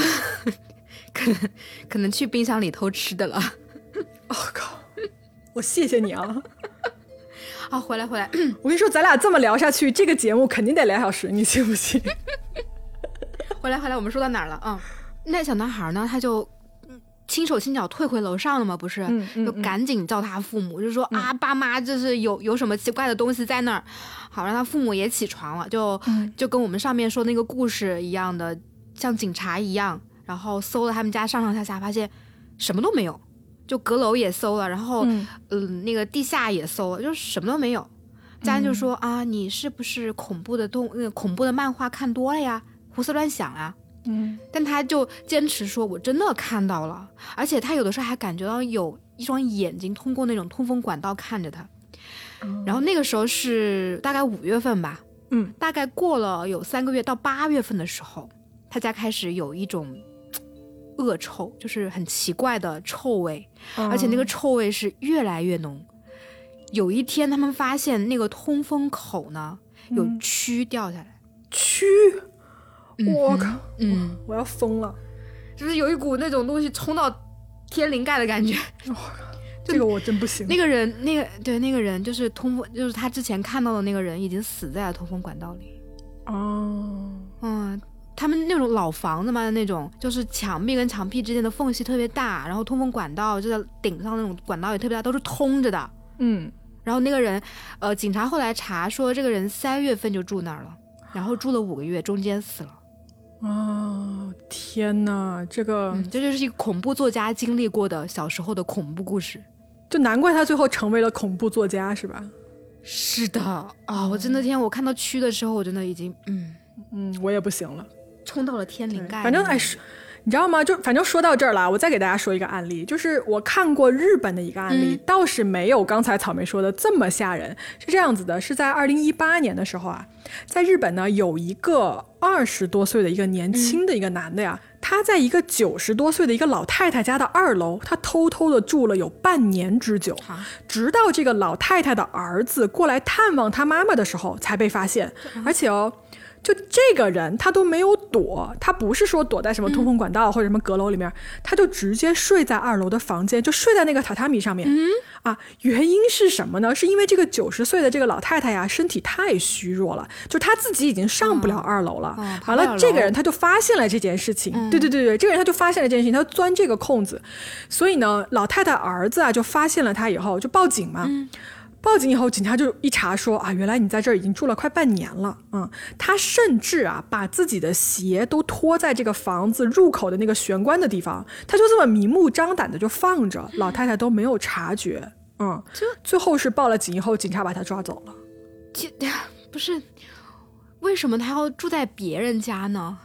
可能可能去冰箱里偷吃的了。我、靠！我谢谢你啊！好，回来回来，我跟你说，咱俩这么聊下去，这个节目肯定得俩小时，你信不信？回来回来，我们说到哪儿了？嗯，那小男孩呢，他就嗯轻手轻脚退回楼上了嘛，不是？嗯嗯就赶紧叫他父母，就说、啊，爸妈就是有有什么奇怪的东西在那儿。好，让他父母也起床了，就、嗯就跟我们上面说那个故事一样的，像警察一样，然后搜了他们家上上下下，发现什么都没有，就阁楼也搜了，然后嗯嗯、那个地下也搜了，就什么都没有。家人就说、啊，你是不是恐怖的动那个恐怖的漫画看多了呀？胡思乱想啊。嗯。但他就坚持说，我真的看到了，而且他有的时候还感觉到有一双眼睛通过那种通风管道看着他。然后那个时候是大概五月份吧，嗯，大概过了有三个月到八月份的时候，他家开始有一种恶臭，就是很奇怪的臭味，而且那个臭味是越来越浓。有一天，他们发现那个通风口呢有蛆掉下来，蛆，我靠，嗯，我要疯了，就是有一股那种东西冲到天灵盖的感觉。这个我真不行。那个人，那个对那个人就是通风，就是他之前看到的那个人已经死在了通风管道里。哦，嗯，他们那种老房子嘛，那种就是墙壁跟墙壁之间的缝隙特别大，然后通风管道就在顶上那种管道也特别大，都是通着的。嗯，然后那个人，呃，警察后来查说这个人三月份就住那儿了，然后住了五个月，中间死了。啊，天哪，这个、嗯，这就是一个恐怖作家经历过的小时候的恐怖故事。就难怪他最后成为了恐怖作家，是吧？是的啊、我真的天，我看到蛆的时候，我真的已经嗯嗯，我也不行了。冲到了天灵盖。反正哎，是，你知道吗？就反正说到这儿了，我再给大家说一个案例，就是我看过日本的一个案例，嗯倒是没有刚才草莓说的这么吓人。是这样子的，是在二零一八年的时候啊，在日本呢有一个二十多岁的一个年轻的一个男的呀，他在一个九十多岁的一个老太太家的二楼，他偷偷的住了有半年之久。好，直到这个老太太的儿子过来探望他妈妈的时候，才被发现。而且哦，就这个人他都没有躲，他不是说躲在什么通风管道或者什么阁楼里面，他就直接睡在二楼的房间，就睡在那个榻榻米上面。啊，原因是什么呢？是因为这个九十岁的这个老太太呀，身体太虚弱了，就她自己已经上不了二楼了完了，这个人他就发现了这件事情。对对对对，这个人他就发现了这件事情，他钻这个空子。所以呢，老太太儿子啊就发现了他以后就报警嘛。报警以后，警察就一查说啊，原来你在这儿已经住了快半年了，嗯，他甚至啊把自己的鞋都拖在这个房子入口的那个玄关的地方，他就这么明目张胆的就放着，老太太都没有察觉，嗯，最后是报了警以后，警察把他抓走了。这不是为什么他要住在别人家呢？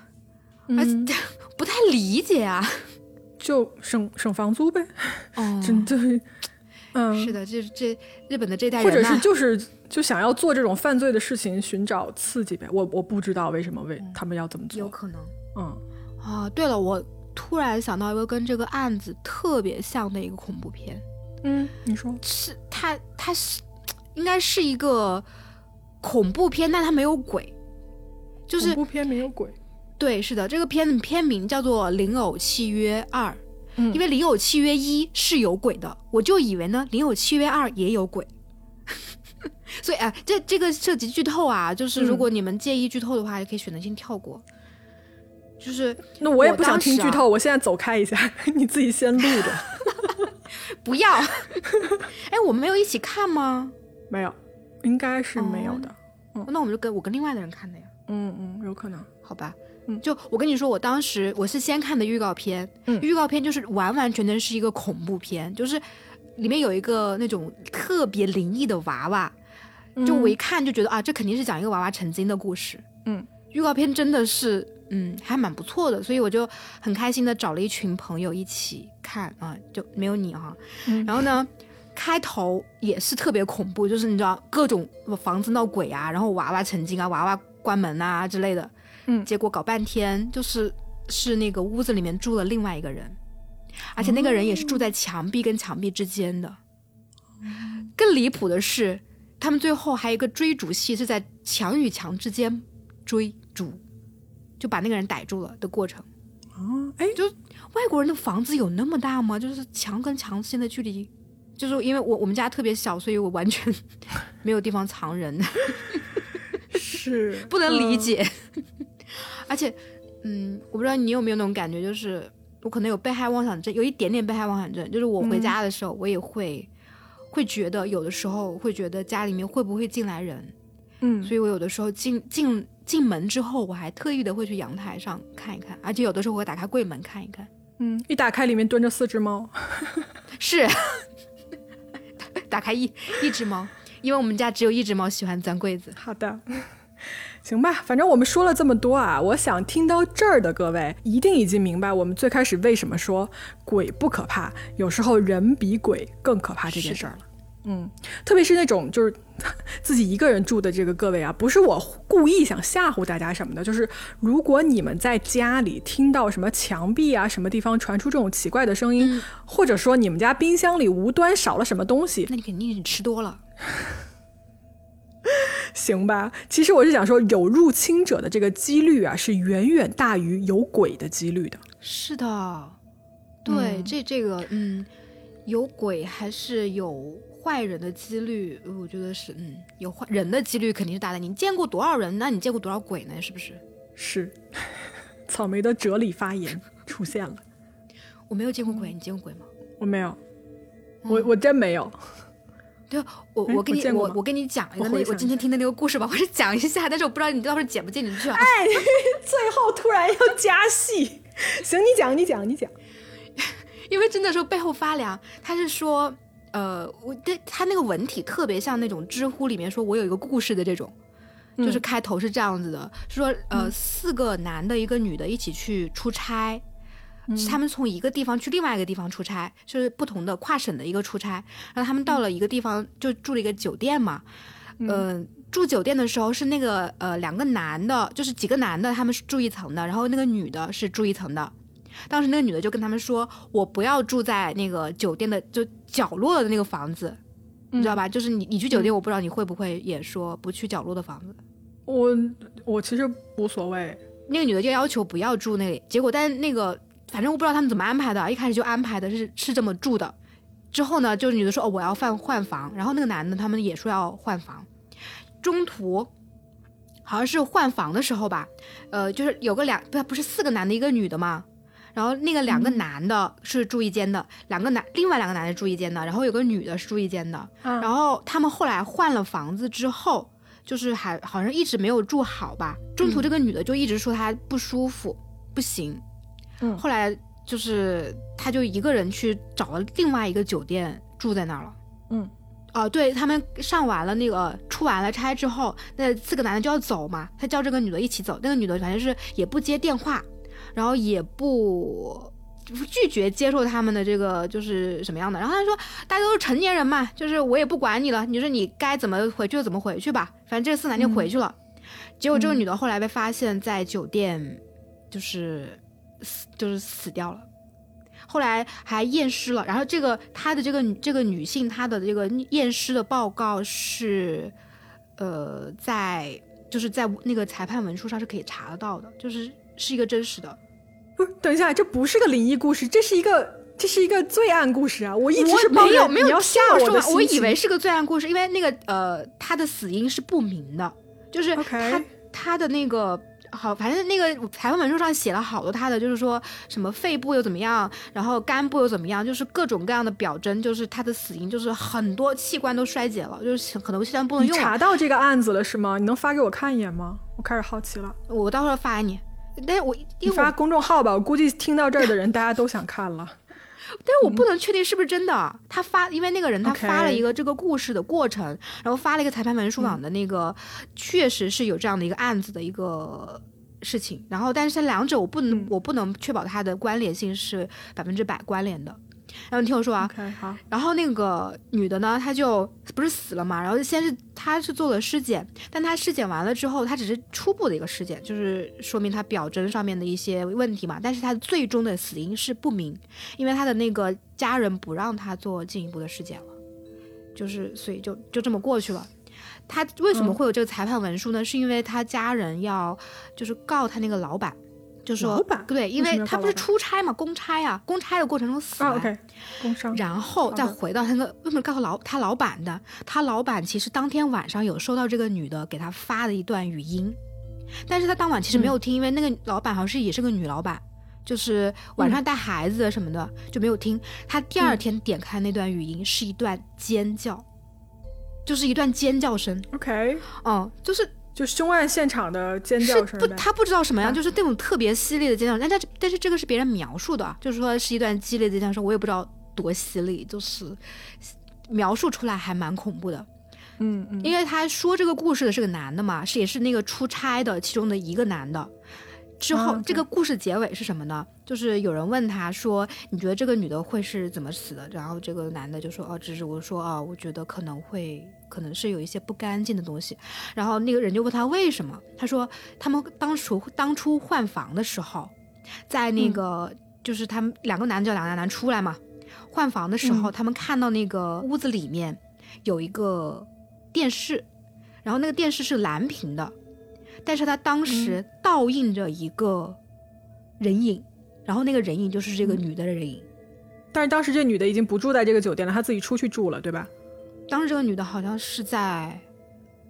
而且不太理解啊。就省省房租呗，哦，真的，嗯，是的，这这日本的这代或人或者是就是就想要做这种犯罪的事情，寻找刺激呗。我我不知道为什么为他们要这么做。有可能嗯，啊。对了，我突然想到一个跟这个案子特别像的一个恐怖片，嗯，你说，是它它是应该是一个恐怖片，但它没有鬼，就是恐怖片没有鬼。对，是的，这个片子片名叫做《灵偶契约二》，嗯因为《灵偶契约一》是有鬼的，我就以为呢，《灵偶契约二》也有鬼。所以啊，这这个涉及剧透啊，就是如嗯果你们介意剧透的话，也可以选择性跳过。就是那我也不想听剧透，我现在走开一下，你自己先录着。不要，哎，我们没有一起看吗？没有，应该是没有的。那我们就跟我跟另外的人看的呀，嗯嗯，有可能。好吧？嗯就我跟你说，我当时我是先看的预告片，嗯预告片就是完完全全是一个恐怖片，就是里面有一个那种特别灵异的娃娃，就我一看就觉得啊，这肯定是讲一个娃娃成精的故事。嗯，预告片真的是嗯还蛮不错的，所以我就很开心的找了一群朋友一起看啊，就没有你哈。嗯然后呢，开头也是特别恐怖，就是你知道各种房子闹鬼啊，然后娃娃成精啊，娃娃关门啊之类的。嗯结果搞半天就是是那个屋子里面住了另外一个人，而且那个人也是住在墙壁跟墙壁之间的。更离谱的是，他们最后还有一个追逐戏，是在墙与墙之间追逐，就把那个人逮住了的过程。哦，哎，就外国人的房子有那么大吗？就是墙跟墙之间的距离就是因为我我们家特别小，所以我完全 没有地方藏人，是 不能理解。而且，嗯，我不知道你有没有那种感觉，就是我可能有被害妄想症，有一点点被害妄想症。就是我回家的时候，我也会会觉得，有的时候会觉得家里面会不会进来人，嗯，所以我有的时候进进进门之后，我还特意的会去阳台上看一看，而且有的时候我会打开柜门看一看。嗯，一打开里面蹲着四只猫，是 打开一一只猫，因为我们家只有一只猫喜欢钻柜子。好的，行吧，反正我们说了这么多啊，我想听到这儿的各位一定已经明白我们最开始为什么说鬼不可怕，有时候人比鬼更可怕这件事儿了。嗯，特别是那种就是 自己一个人住的这个各位啊，不是我故意想吓唬大家什么的，就是如果你们在家里听到什么墙壁啊什么地方传出这种奇怪的声音，或者说你们家冰箱里无端少了什么东西，那你肯定是吃多了。行吧，其实我是想说，有入侵者的这个几率啊，是远远大于有鬼的几率的。是的，对，这这个，嗯，有鬼还是有坏人的几率？我觉得是，嗯，有坏人的几率肯定是大的。你见过多少人？那你见过多少鬼呢？是不是？是，草莓的哲理发言出现了。我没有见过鬼，你见过鬼吗？我没有，我我真没有。对，我我跟你我我跟你讲一个那我今天听的那个故事吧，我是讲一下，但是我不知道你到时候剪不剪进去啊。哎，最后突然要加戏，行，你讲，你讲，你讲。因为真的是背后发凉。他是说，呃，我对他那个文体特别像那种知乎里面说我有一个故事的这种，就是开头是这样子的，是说呃四个男的，一个女的一起去出差。是他们从一个地方去另外一个地方出差，就是不同的跨省的一个出差。然后他们到了一个地方，就住了一个酒店嘛。嗯，住酒店的时候是那个呃两个男的，就是几个男的，他们是住一层的，然后那个女的是住一层的。当时那个女的就跟他们说：“我不要住在那个酒店的就角落的那个房子，你知道吧？就是你你去酒店，我不知道你会不会也说不去角落的房子。我我其实无所谓。那个女的就要求不要住那里，结果但是那个。反正我不知道他们怎么安排的，一开始就安排的是是这么住的，之后呢，就是女的说哦我要换换房，然后那个男的他们也说要换房，中途好像是换房的时候吧，呃，就是有个两不不是四个男的一个女的嘛，然后那个两个男的是住一间的，两个男另外两个男的住一间的，然后有个女的是住一间的，然后他们后来换了房子之后，就是还好像一直没有住好吧，中途这个女的就一直说她不舒服，不行。嗯，后来就是他就一个人去找了另外一个酒店住在那儿了。嗯，哦，对他们上完了那个出完了差之后，那四个男的就要走嘛，他叫这个女的一起走。那个女的反正是也不接电话，然后也不拒绝接受他们的这个就是什么样的。然后他说大家都是成年人嘛，就是我也不管你了，你说你该怎么回去就怎么回去吧。反正这四男就回去了。结果这个女的后来被发现在酒店，就是。死就是死掉了，后来还验尸了。然后这个她的这个这个女性，她的这个验尸的报告是，呃，在就是在那个裁判文书上是可以查得到的，就是是一个真实的。不是，等一下，这不是个灵异故事，这是一个这是一个罪案故事啊！我一直是没有没有吓我的我以为是个罪案故事，因为那个呃，他的死因是不明的，就是他他的那个。好，反正那个裁判文书上写了好多他的，就是说什么肺部又怎么样，然后肝部又怎么样，就是各种各样的表征，就是他的死因就是很多器官都衰竭了，就是很多器官不能用。查到这个案子了是吗？你能发给我看一眼吗？我开始好奇了。我到时候发给你，但是我你发公众号吧，我估计听到这儿的人大家都想看了。但是我不能确定是不是真的。他发，因为那个人他发了一个这个故事的过程，然后发了一个裁判文书网的那个，确实是有这样的一个案子的一个事情。然后，但是两者我不能，我不能确保它的关联性是百分之百关联的。然后你听我说啊，好。然后那个女的呢，她就不是死了嘛？然后先是她是做了尸检，但她尸检完了之后，她只是初步的一个尸检，就是说明她表征上面的一些问题嘛。但是她最终的死因是不明，因为她的那个家人不让她做进一步的尸检了，就是所以就就这么过去了。她为什么会有这个裁判文书呢？是因为她家人要就是告她那个老板。就说对，因为他不是出差嘛，公差啊，公差的过程中死。，OK，工伤。然后再回到那个为什么告诉老他老板的？他老板其实当天晚上有收到这个女的给他发的一段语音，但是他当晚其实没有听，因为那个老板好像是也是个女老板，就是晚上带孩子什么的、就没有听。他第二天点开那段语音是一段尖叫，就是一段尖叫声，OK，嗯，就是就凶案现场的尖叫声。不他不知道什么样，啊就是那种特别犀利的尖叫声，但是这个是别人描述的，就是说是一段激烈的尖叫声，我也不知道多犀利，就是描述出来还蛮恐怖的。嗯嗯，因为他说这个故事的是个男的嘛，是也是那个出差的其中的一个男的。之后、啊这个故事结尾是什么呢？就是有人问他说：“你觉得这个女的会是怎么死的？”然后这个男的就说：“哦，只是我说啊，我觉得可能会，可能是有一些不干净的东西。”然后那个人就问他为什么？他说他们当初当初换房的时候，在那个、就是他们两个男的叫两个男的出来嘛，换房的时候，他们看到那个屋子里面有一个电视，然后那个电视是蓝屏的，但是他当时倒映着一个人影，然后那个人影就是这个女的人影。但是当时这女的已经不住在这个酒店了，她自己出去住了，对吧当时这个女的好像是在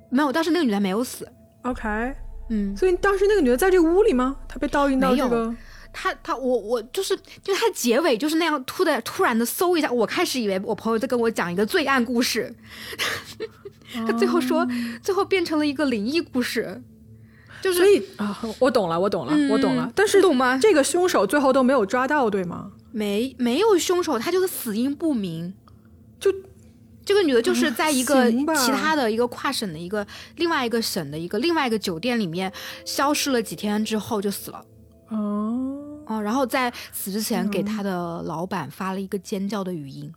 没有，当时那个女的没有死。？OK，嗯，所以当时那个女的在这个屋里吗？她被倒映到这个，她她我我就是就是她结尾就是那样突的突然的搜一下，我开始以为我朋友在跟我讲一个罪案故事，他最后说、最后变成了一个灵异故事，就是所以啊，我懂了，我懂了，嗯我懂了。但是懂吗这个凶手最后都没有抓到，对吗？没没有凶手，他就是死因不明。就这个女的，就是在一个其他的一个跨省的一个另外一个省的一个另外一个酒店里面消失了几天之后就死了。哦哦，然后在死之前给他的老板发了一个尖叫的语音，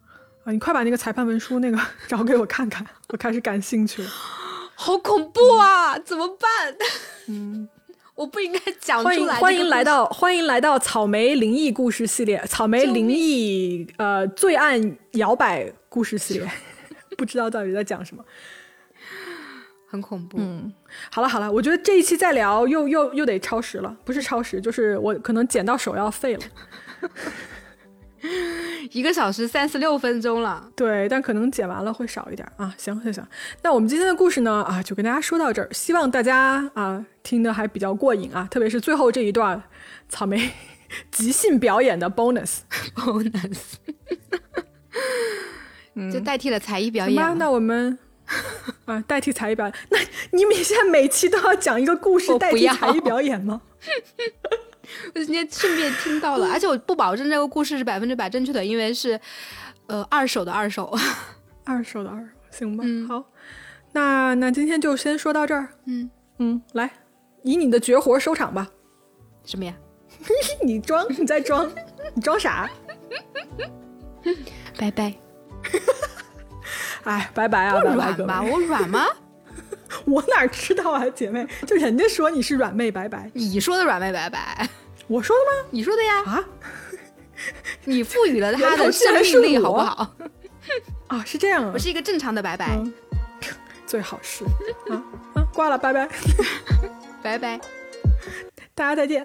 啊，你快把那个裁判文书那个 找给我看看，我开始感兴趣了。好恐怖啊！怎么办？嗯，我不应该讲出欢迎来。欢迎来到欢迎来到草莓灵异故事系列，草莓灵异呃罪案摇摆故事系列，不知道到底在讲什么。很恐怖。嗯，好了好了，我觉得这一期再聊又又又得超时了，不是超时，就是我可能剪到手要废了。一个小时三十六分钟了。对，但可能剪完了会少一点啊。行行行，那我们今天的故事呢啊，就跟大家说到这儿，希望大家啊听的还比较过瘾啊，特别是最后这一段草莓即兴表演的 bonus。bonus，就代替了才艺表演了。那我们 啊代替才艺表演，那你们现在每期都要讲一个故事 代替才艺表演吗？我今天顺便听到了，而且我不保证这个故事是百分之百正确的，因为是呃二手的二手。二手的二手，行吧，嗯好，那那今天就先说到这儿。嗯，嗯，来，以你的绝活收场吧。什么呀？你装，你在装，你装啥？拜拜。哎，拜拜啊，拜拜各软吧？我软吗？我哪知道啊，姐妹，就人家说你是软妹，拜拜。你说的软妹拜拜，我说的吗你说的呀。啊 你赋予了他的生命力，好不好？啊，是这样啊我，是一个正常的拜拜，嗯最好是啊啊，挂了，拜拜，拜拜。大家再见。